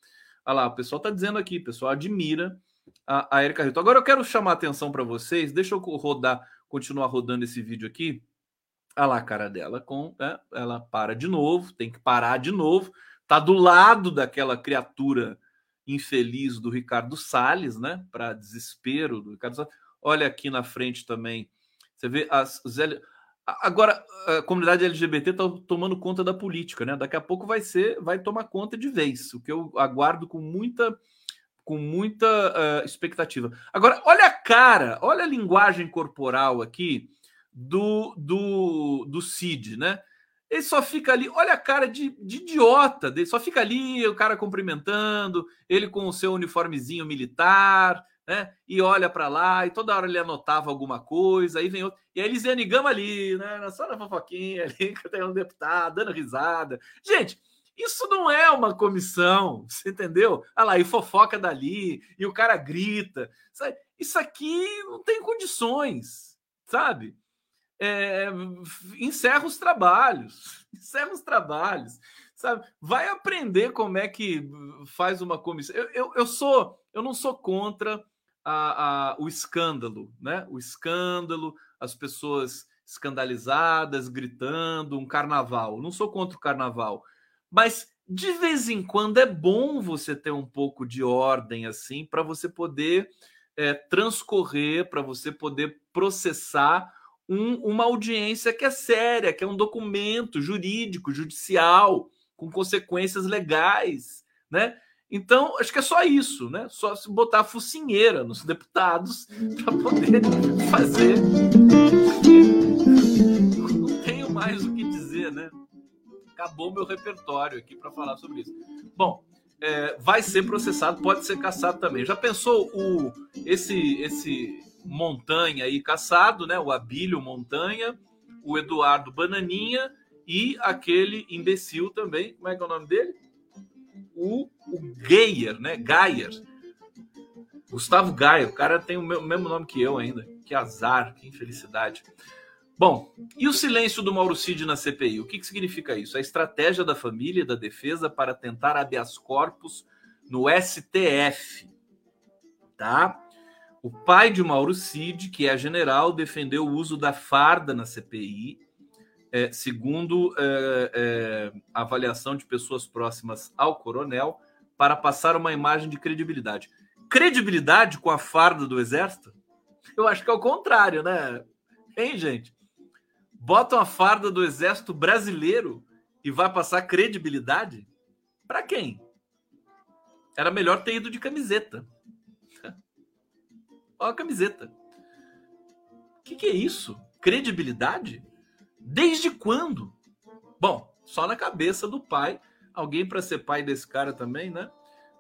Olha lá, o pessoal está dizendo aqui, o pessoal admira a, a Erika Hilton. Agora eu quero chamar a atenção para vocês, deixa eu rodar, continuar rodando esse vídeo aqui. Olha lá a cara dela, com, né? ela para de novo, tem que parar de novo. Tá do lado daquela criatura infeliz do Ricardo Salles, né? Para desespero do Ricardo Salles. Olha aqui na frente também. Você vê as, L... Agora, a comunidade LGBT está tomando conta da política, né? Daqui a pouco vai ser, vai tomar conta de vez, o que eu aguardo com muita, com muita uh, expectativa. Agora, olha a cara, olha a linguagem corporal aqui do, do, do Cid, né? Ele só fica ali, olha a cara de, de idiota dele, só fica ali o cara cumprimentando, ele com o seu uniformezinho militar, né? E olha para lá, e toda hora ele anotava alguma coisa, aí vem outro. E aí Elisiane Gama ali, né? Só na fofoquinha ali, que tem um deputado dando risada. Gente, isso não é uma comissão, você entendeu? Olha lá, e fofoca dali, e o cara grita. Sabe? Isso aqui não tem condições, sabe? É, encerra os trabalhos, encerra os trabalhos, sabe? Vai aprender como é que faz uma comissão. Eu, eu, eu sou, eu não sou contra a, a, o escândalo, né? O escândalo, as pessoas escandalizadas, gritando, um carnaval. Não sou contra o carnaval, mas de vez em quando é bom você ter um pouco de ordem assim para você poder é, transcorrer, para você poder processar um, uma audiência que é séria, que é um documento jurídico, judicial, com consequências legais, né? Então, acho que é só isso, né? Só se botar focinheira nos deputados para poder fazer. Não tenho mais o que dizer, né? Acabou meu repertório aqui para falar sobre isso. Bom, é, vai ser processado, pode ser caçado também. Já pensou o esse esse Montanha aí caçado, né? O Abílio Montanha, o Eduardo Bananinha e aquele imbecil também, como é que é o nome dele? O, o Geyer, né? Geyer. Gustavo Gaia, o cara tem o mesmo nome que eu ainda. Que azar, que infelicidade. Bom, e o silêncio do Mauro Cid na CPI? O que, que significa isso? A estratégia da família e da defesa para tentar habeas corpus no STF. Tá? O pai de Mauro Cid, que é general, defendeu o uso da farda na CPI, é, segundo é, é, avaliação de pessoas próximas ao coronel, para passar uma imagem de credibilidade. Credibilidade com a farda do Exército? Eu acho que é o contrário, né? Hein, gente? Botam a farda do Exército brasileiro e vai passar credibilidade? Para quem? Era melhor ter ido de camiseta. Olha a camiseta. O que, que é isso? Credibilidade? Desde quando? Bom, só na cabeça do pai. Alguém para ser pai desse cara também, né?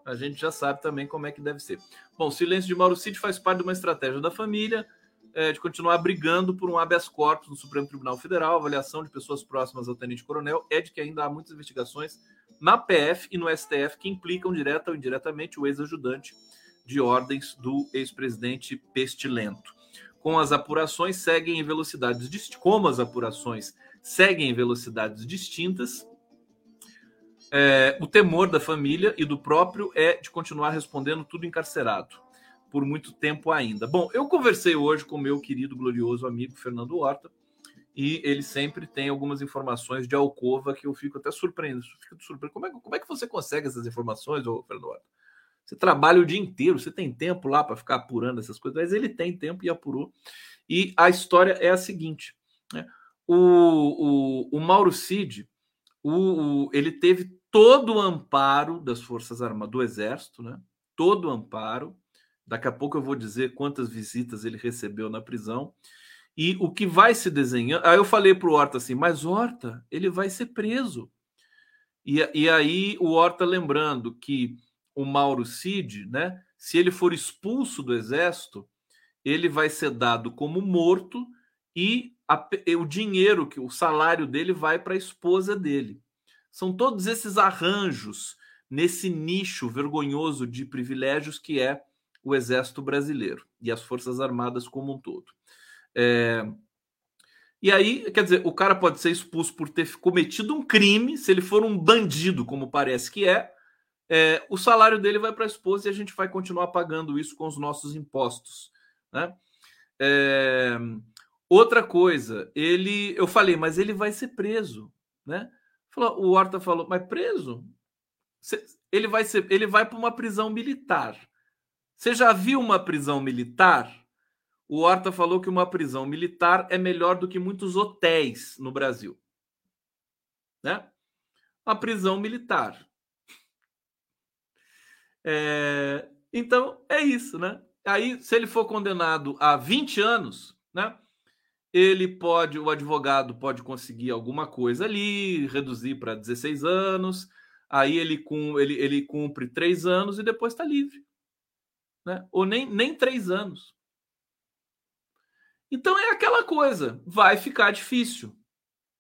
A gente já sabe também como é que deve ser. Bom, o silêncio de Mauro Cid faz parte de uma estratégia da família é, de continuar brigando por um habeas corpus no Supremo Tribunal Federal. A avaliação de pessoas próximas ao tenente-coronel é de que ainda há muitas investigações na PF e no STF que implicam direta ou indiretamente o ex-ajudante de ordens do ex-presidente Pestilento. Com as apurações seguem em velocidades como as apurações seguem em velocidades distintas, é, o temor da família e do próprio é de continuar respondendo tudo encarcerado por muito tempo ainda. Bom, eu conversei hoje com meu querido glorioso amigo Fernando Horta e ele sempre tem algumas informações de alcova que eu fico até surpreendido. Fico surpreso. Como é, como é que você consegue essas informações, Fernando Horta? Você trabalha o dia inteiro, você tem tempo lá para ficar apurando essas coisas, mas ele tem tempo e apurou. E a história é a seguinte: né? o, o, o Mauro Cid, o, o, ele teve todo o amparo das Forças Armadas, do Exército, né? todo o amparo. Daqui a pouco eu vou dizer quantas visitas ele recebeu na prisão. E o que vai se desenhando. Aí eu falei para o Horta assim, mas Horta, ele vai ser preso. E, e aí o Horta lembrando que o Mauro Cid, né? Se ele for expulso do exército, ele vai ser dado como morto e a, o dinheiro, que o salário dele vai para a esposa dele. São todos esses arranjos nesse nicho vergonhoso de privilégios que é o exército brasileiro e as forças armadas como um todo. É... E aí, quer dizer, o cara pode ser expulso por ter cometido um crime, se ele for um bandido, como parece que é, é, o salário dele vai para a esposa e a gente vai continuar pagando isso com os nossos impostos. Né? É, outra coisa, ele, eu falei, mas ele vai ser preso, né? O Horta falou, mas preso? Ele vai ser, ele vai para uma prisão militar. Você já viu uma prisão militar? O Horta falou que uma prisão militar é melhor do que muitos hotéis no Brasil. Né? A prisão militar. É, então, é isso, né? Aí, se ele for condenado a 20 anos, né? Ele pode, o advogado pode conseguir alguma coisa ali, reduzir para 16 anos, aí ele, com, ele, ele cumpre três anos e depois está livre. Né? Ou nem, nem três anos. Então é aquela coisa, vai ficar difícil.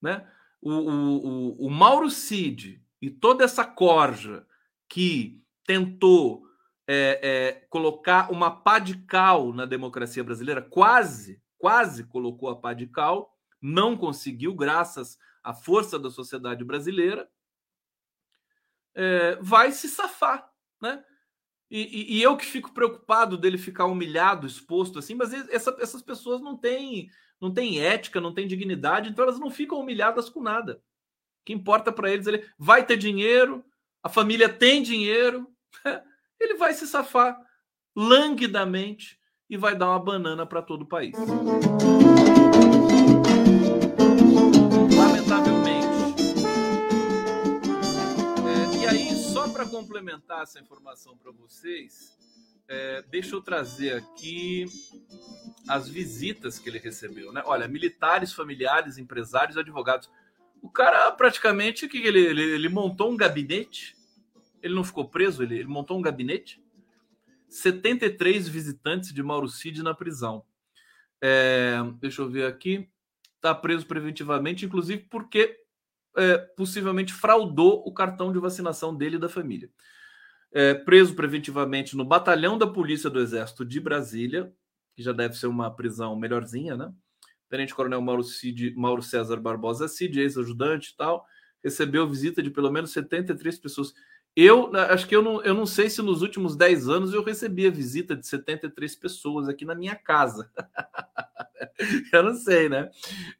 Né? O, o, o, o Mauro Cid e toda essa corja que tentou é, é, colocar uma pá de cal na democracia brasileira, quase, quase colocou a pá de cal, não conseguiu, graças à força da sociedade brasileira, é, vai se safar, né? E, e, e, eu que fico preocupado dele ficar humilhado, exposto assim, mas essa, essas pessoas não têm, não têm ética, não têm dignidade, então elas não ficam humilhadas com nada. O que importa para eles, ele vai ter dinheiro, a família tem dinheiro, ele vai se safar languidamente e vai dar uma banana para todo o país. para complementar essa informação para vocês, é, deixa eu trazer aqui as visitas que ele recebeu. Né? Olha, militares, familiares, empresários, advogados. O cara praticamente que ele, ele, ele, montou um gabinete. Ele não ficou preso, ele, ele montou um gabinete. 73 visitantes de Mauro Cid na prisão. É, deixa eu ver aqui. Está preso preventivamente, inclusive porque é, possivelmente fraudou o cartão de vacinação dele e da família. É, preso preventivamente no batalhão da Polícia do Exército de Brasília, que já deve ser uma prisão melhorzinha, né? Tenente Coronel Mauro, Cid, Mauro César Barbosa Cid, ex-ajudante e tal, recebeu visita de pelo menos 73 pessoas. Eu acho que eu não, eu não sei se nos últimos 10 anos eu recebi a visita de 73 pessoas aqui na minha casa. eu não sei, né?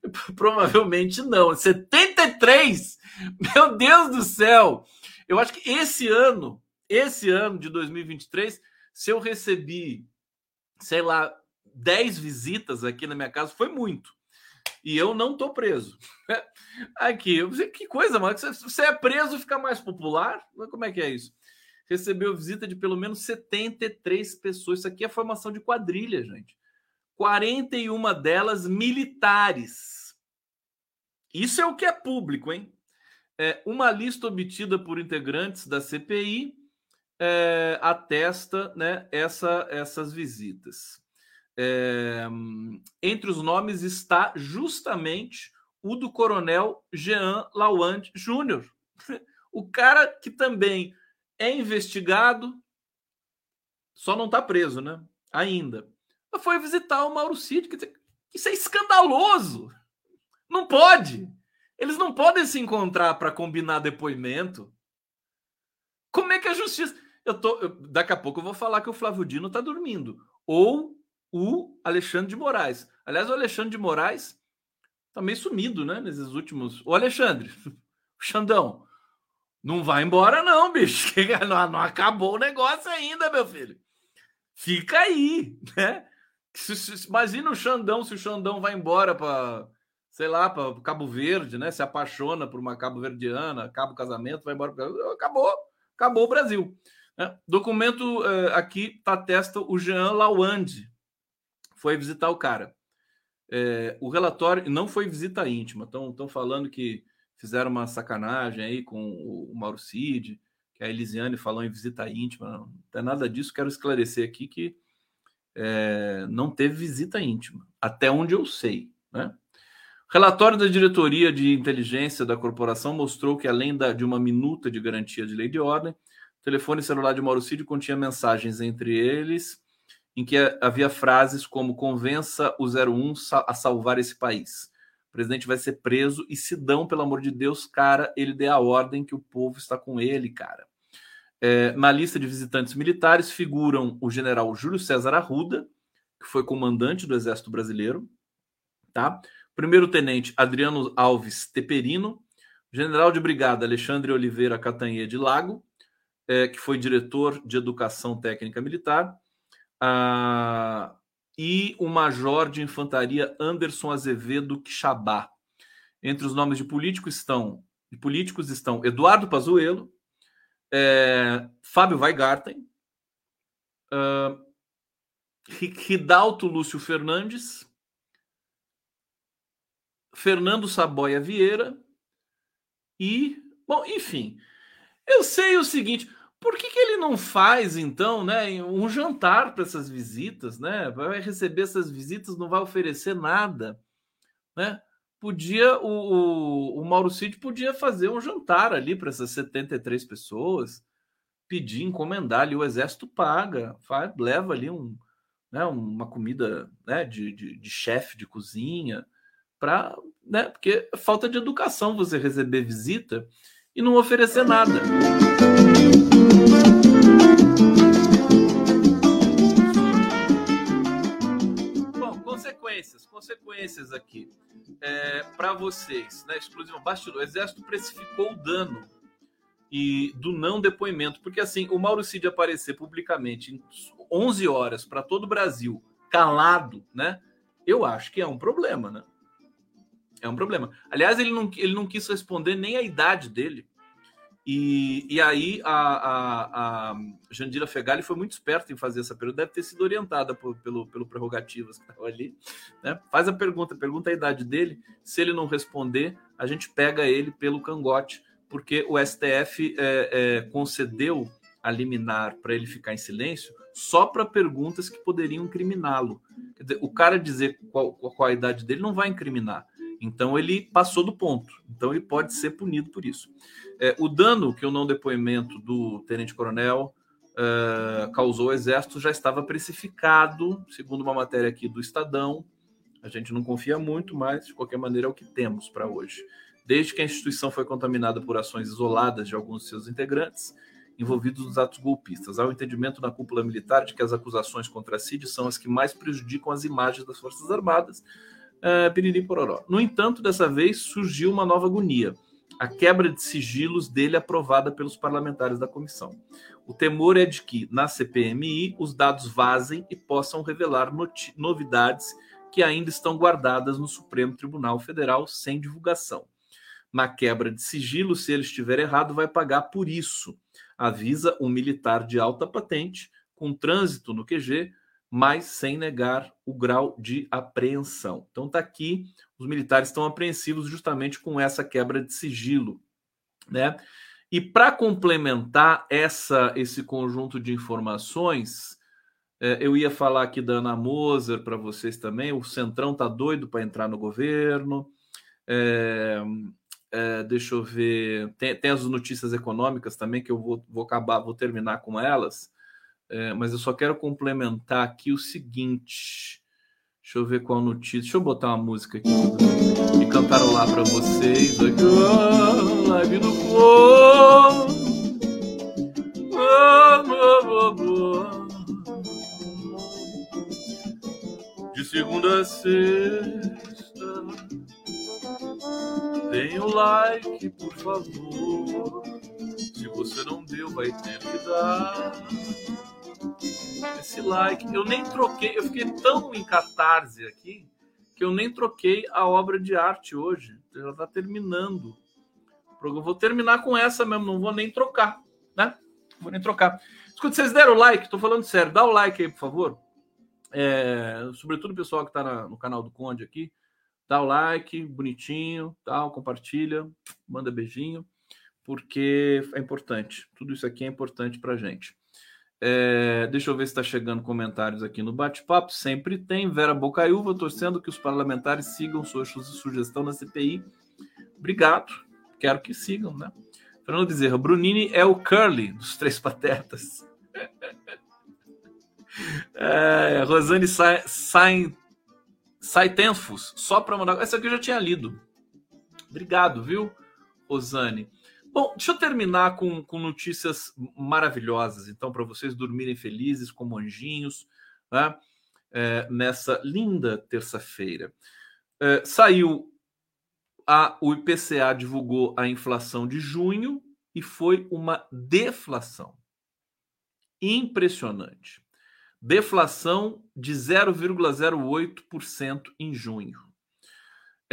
Provavelmente não. 73? Meu Deus do céu! Eu acho que esse ano, esse ano de 2023, se eu recebi, sei lá, 10 visitas aqui na minha casa, foi muito. E eu não tô preso. Aqui, que coisa, mano. Você é preso fica mais popular? Como é que é isso? Recebeu visita de pelo menos 73 pessoas. Isso aqui é formação de quadrilha, gente. 41 delas militares. Isso é o que é público, hein? É, uma lista obtida por integrantes da CPI é, atesta né, essa, essas visitas. É, entre os nomes está justamente o do coronel Jean Lawand Júnior, o cara que também é investigado, só não está preso, né? Ainda. Foi visitar o Mauro Cid. Isso é escandaloso. Não pode. Eles não podem se encontrar para combinar depoimento. Como é que a justiça. Eu tô, daqui a pouco eu vou falar que o Flávio Dino está dormindo. Ou o Alexandre de Moraes. Aliás, o Alexandre de Moraes tá meio sumido, né? Nesses últimos. O Alexandre, o Xandão, não vai embora, não, bicho. Não, não acabou o negócio ainda, meu filho. Fica aí, né? Imagina o Xandão se o Xandão vai embora para, sei lá, para Cabo Verde, né? Se apaixona por uma cabo verdiana, acaba o casamento, vai embora. Acabou, acabou o Brasil. Né? Documento uh, aqui atesta o Jean Lawande, foi visitar o cara. É, o relatório não foi visita íntima, estão falando que fizeram uma sacanagem aí com o, o Mauro Cid, que a Elisiane falou em visita íntima. Não, tem nada disso, quero esclarecer aqui que é, não teve visita íntima, até onde eu sei. Né? Relatório da diretoria de inteligência da corporação mostrou que, além da, de uma minuta de garantia de lei de ordem, o telefone celular de Mauro Cid continha mensagens entre eles em que havia frases como convença o 01 a salvar esse país. O presidente vai ser preso e se dão, pelo amor de Deus, cara, ele dê a ordem que o povo está com ele, cara. É, na lista de visitantes militares figuram o general Júlio César Arruda, que foi comandante do Exército Brasileiro, tá? Primeiro tenente Adriano Alves Teperino, general de brigada Alexandre Oliveira Catanhê de Lago, é, que foi diretor de Educação Técnica Militar, a e o major de infantaria Anderson Azevedo Quixabá. Entre os nomes de políticos estão, de políticos estão Eduardo Pazuello, é, Fábio Weigarten, uh, Ridalto Lúcio Fernandes, Fernando Saboia Vieira e, bom, enfim, eu sei o seguinte, por que, que ele não faz, então, né, um jantar para essas visitas, né? Vai receber essas visitas, não vai oferecer nada, né? Podia, o, o, o Mauro Cid podia fazer um jantar ali para essas 73 pessoas, pedir, encomendar ali, o exército paga, faz, leva ali um, né, uma comida né, de, de, de chefe de cozinha, para, né, porque falta de educação você receber visita e não oferecer nada. Consequências, aqui é, para vocês, né? Exclusivo bastidor. O Exército precificou o dano e do não depoimento, porque assim, o Mauro Cid aparecer publicamente em 11 horas para todo o Brasil, calado, né? Eu acho que é um problema, né? É um problema. Aliás, ele não, ele não quis responder nem a idade dele. E, e aí a, a, a Jandira Fegali foi muito esperta em fazer essa pergunta, deve ter sido orientada por, pelo, pelo Prerrogativas que estava ali. Né? Faz a pergunta, pergunta a idade dele. Se ele não responder, a gente pega ele pelo cangote, porque o STF é, é, concedeu a liminar para ele ficar em silêncio só para perguntas que poderiam incriminá-lo. O cara dizer qual, qual a idade dele não vai incriminar. Então ele passou do ponto. Então ele pode ser punido por isso. É, o dano que o não depoimento do tenente-coronel é, causou ao exército já estava precificado, segundo uma matéria aqui do Estadão. A gente não confia muito, mas de qualquer maneira é o que temos para hoje. Desde que a instituição foi contaminada por ações isoladas de alguns de seus integrantes, envolvidos nos atos golpistas. Há o entendimento na cúpula militar de que as acusações contra a CID são as que mais prejudicam as imagens das Forças Armadas, uh, piriri pororó. No entanto, dessa vez surgiu uma nova agonia, a quebra de sigilos dele aprovada pelos parlamentares da comissão. O temor é de que, na CPMI, os dados vazem e possam revelar novidades que ainda estão guardadas no Supremo Tribunal Federal sem divulgação. Na quebra de sigilo, se ele estiver errado, vai pagar por isso avisa um militar de alta patente com trânsito no QG, mas sem negar o grau de apreensão. Então tá aqui, os militares estão apreensivos justamente com essa quebra de sigilo, né? E para complementar essa esse conjunto de informações, é, eu ia falar aqui da Ana Moser para vocês também. O Centrão tá doido para entrar no governo. É, é, deixa eu ver. Tem, tem, as notícias econômicas também, que eu vou, vou acabar, vou terminar com elas. É, mas eu só quero complementar aqui o seguinte. Deixa eu ver qual notícia. Deixa eu botar uma música aqui e cantarolar para vocês. Aqui, oh, live do Flow. De segunda a sexta Dê o like, por favor. Se você não deu, vai ter que dar. Esse like. Eu nem troquei, eu fiquei tão em catarse aqui que eu nem troquei a obra de arte hoje. Já está terminando. Eu vou terminar com essa mesmo, não vou nem trocar, né? Vou nem trocar. Escuta, vocês deram like? Estou falando sério. Dá o like aí, por favor. É, sobretudo o pessoal que está no canal do Conde aqui dá o like, bonitinho, tal, compartilha, manda beijinho, porque é importante. Tudo isso aqui é importante para gente. É, deixa eu ver se está chegando comentários aqui no bate-papo. Sempre tem. Vera Bocaiúva torcendo que os parlamentares sigam sua sugestão na CPI. Obrigado. Quero que sigam, né? Fernando Bezerra, Brunini é o Curly dos Três Patetas. É, Rosane Sain Saitenfus, só para mandar. Essa aqui eu já tinha lido. Obrigado, viu, Rosane? Bom, deixa eu terminar com, com notícias maravilhosas, então, para vocês dormirem felizes como anjinhos, né? é, nessa linda terça-feira. É, saiu a, o IPCA divulgou a inflação de junho e foi uma deflação impressionante. deflação de 0,08% em junho.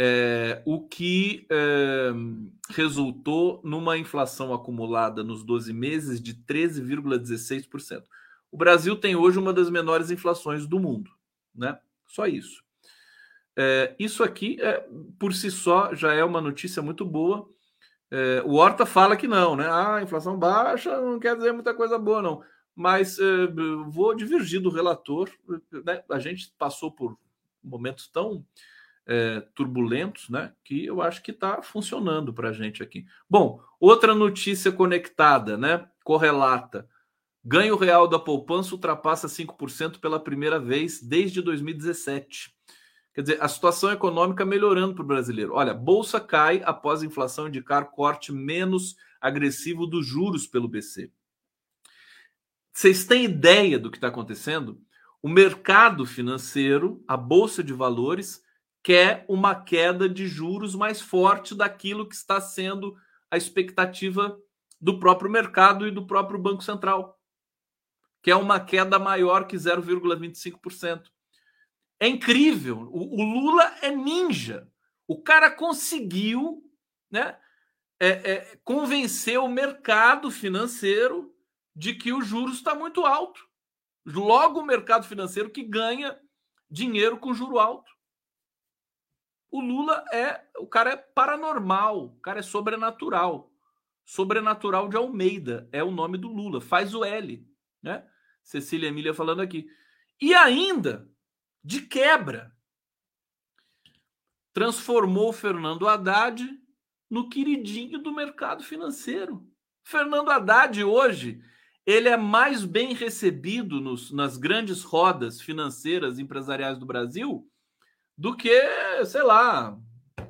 É, o que é, resultou numa inflação acumulada nos 12 meses de 13,16%. O Brasil tem hoje uma das menores inflações do mundo, né? Só isso. É, isso aqui, é, por si só, já é uma notícia muito boa. É, o Horta fala que não, né? Ah, inflação baixa não quer dizer muita coisa boa, não. Mas vou divergir do relator. Né? A gente passou por momentos tão é, turbulentos, né? Que eu acho que está funcionando para a gente aqui. Bom, outra notícia conectada, né? Correlata. Ganho real da poupança ultrapassa 5% pela primeira vez desde 2017. Quer dizer, a situação econômica melhorando para o brasileiro. Olha, bolsa cai após a inflação indicar corte menos agressivo dos juros pelo BC. Vocês têm ideia do que está acontecendo? O mercado financeiro, a bolsa de valores, quer uma queda de juros mais forte daquilo que está sendo a expectativa do próprio mercado e do próprio Banco Central que é uma queda maior que 0,25%. É incrível. O, o, Lula é ninja. O cara conseguiu né, é, é, convencer o mercado financeiro de que o juros está muito alto. Logo, o mercado financeiro que ganha dinheiro com juro alto. O Lula é. O cara é paranormal, o cara é sobrenatural. Sobrenatural de Almeida é o nome do Lula. Faz o L né? Cecília Emília falando aqui. E ainda, de quebra, transformou Fernando Haddad no queridinho do mercado financeiro. Fernando Haddad hoje, ele é mais bem recebido nos, nas grandes rodas financeiras empresariais do Brasil do que, sei lá,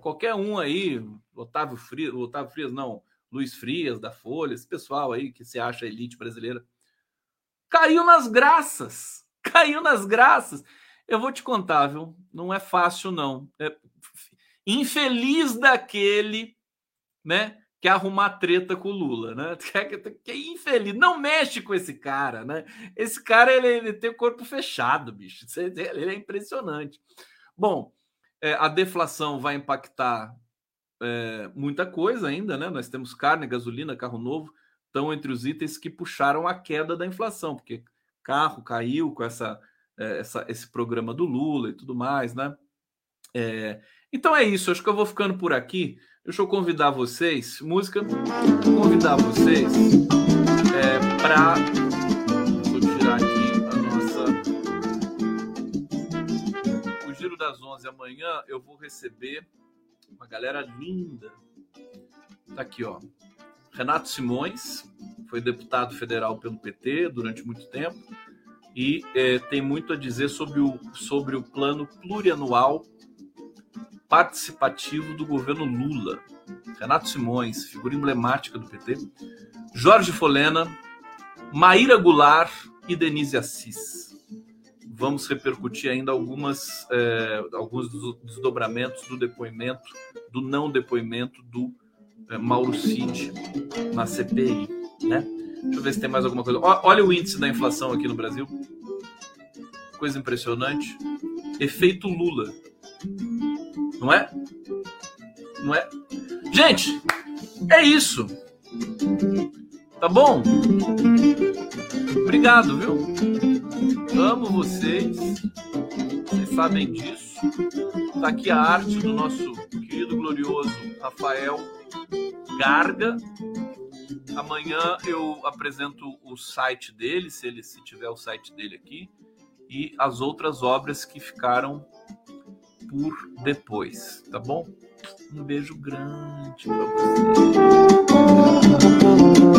qualquer um aí, Otávio Frias, Otávio Frias não, Luiz Frias da Folha, esse pessoal aí que se acha elite brasileira. Caiu nas graças. Caiu nas graças. Eu vou te contar, viu? Não é fácil, não. É infeliz daquele, né? Que arrumar treta com o Lula, né? Que é infeliz. Não mexe com esse cara, né? Esse cara, ele, ele tem o corpo fechado, bicho. Ele é impressionante. Bom, é, a deflação vai impactar é, muita coisa ainda, né? Nós temos carne, gasolina, carro novo estão entre os itens que puxaram a queda da inflação, porque carro caiu com essa, é, essa esse programa do Lula e tudo mais, né? É, então é isso, acho que eu vou ficando por aqui. Deixa eu convidar vocês, música, convidar vocês é, para. Das 11 amanhã eu vou receber uma galera linda. Tá aqui, ó. Renato Simões foi deputado federal pelo PT durante muito tempo e é, tem muito a dizer sobre o, sobre o plano plurianual participativo do governo Lula. Renato Simões, figura emblemática do PT, Jorge Folena, Maíra Goulart e Denise Assis. Vamos repercutir ainda algumas, é, alguns desdobramentos do depoimento, do não depoimento do é, Mauro Cid na CPI, né? Deixa eu ver se tem mais alguma coisa. Olha o índice da inflação aqui no Brasil. Coisa impressionante. Efeito Lula. Não é? Não é? Gente, é isso. Tá bom? Obrigado, viu? Amo vocês. Vocês sabem disso. Tá aqui a arte do nosso querido glorioso Rafael Garga. Amanhã eu apresento o site dele, se ele se tiver o site dele aqui, e as outras obras que ficaram por depois, tá bom? Um beijo grande para você.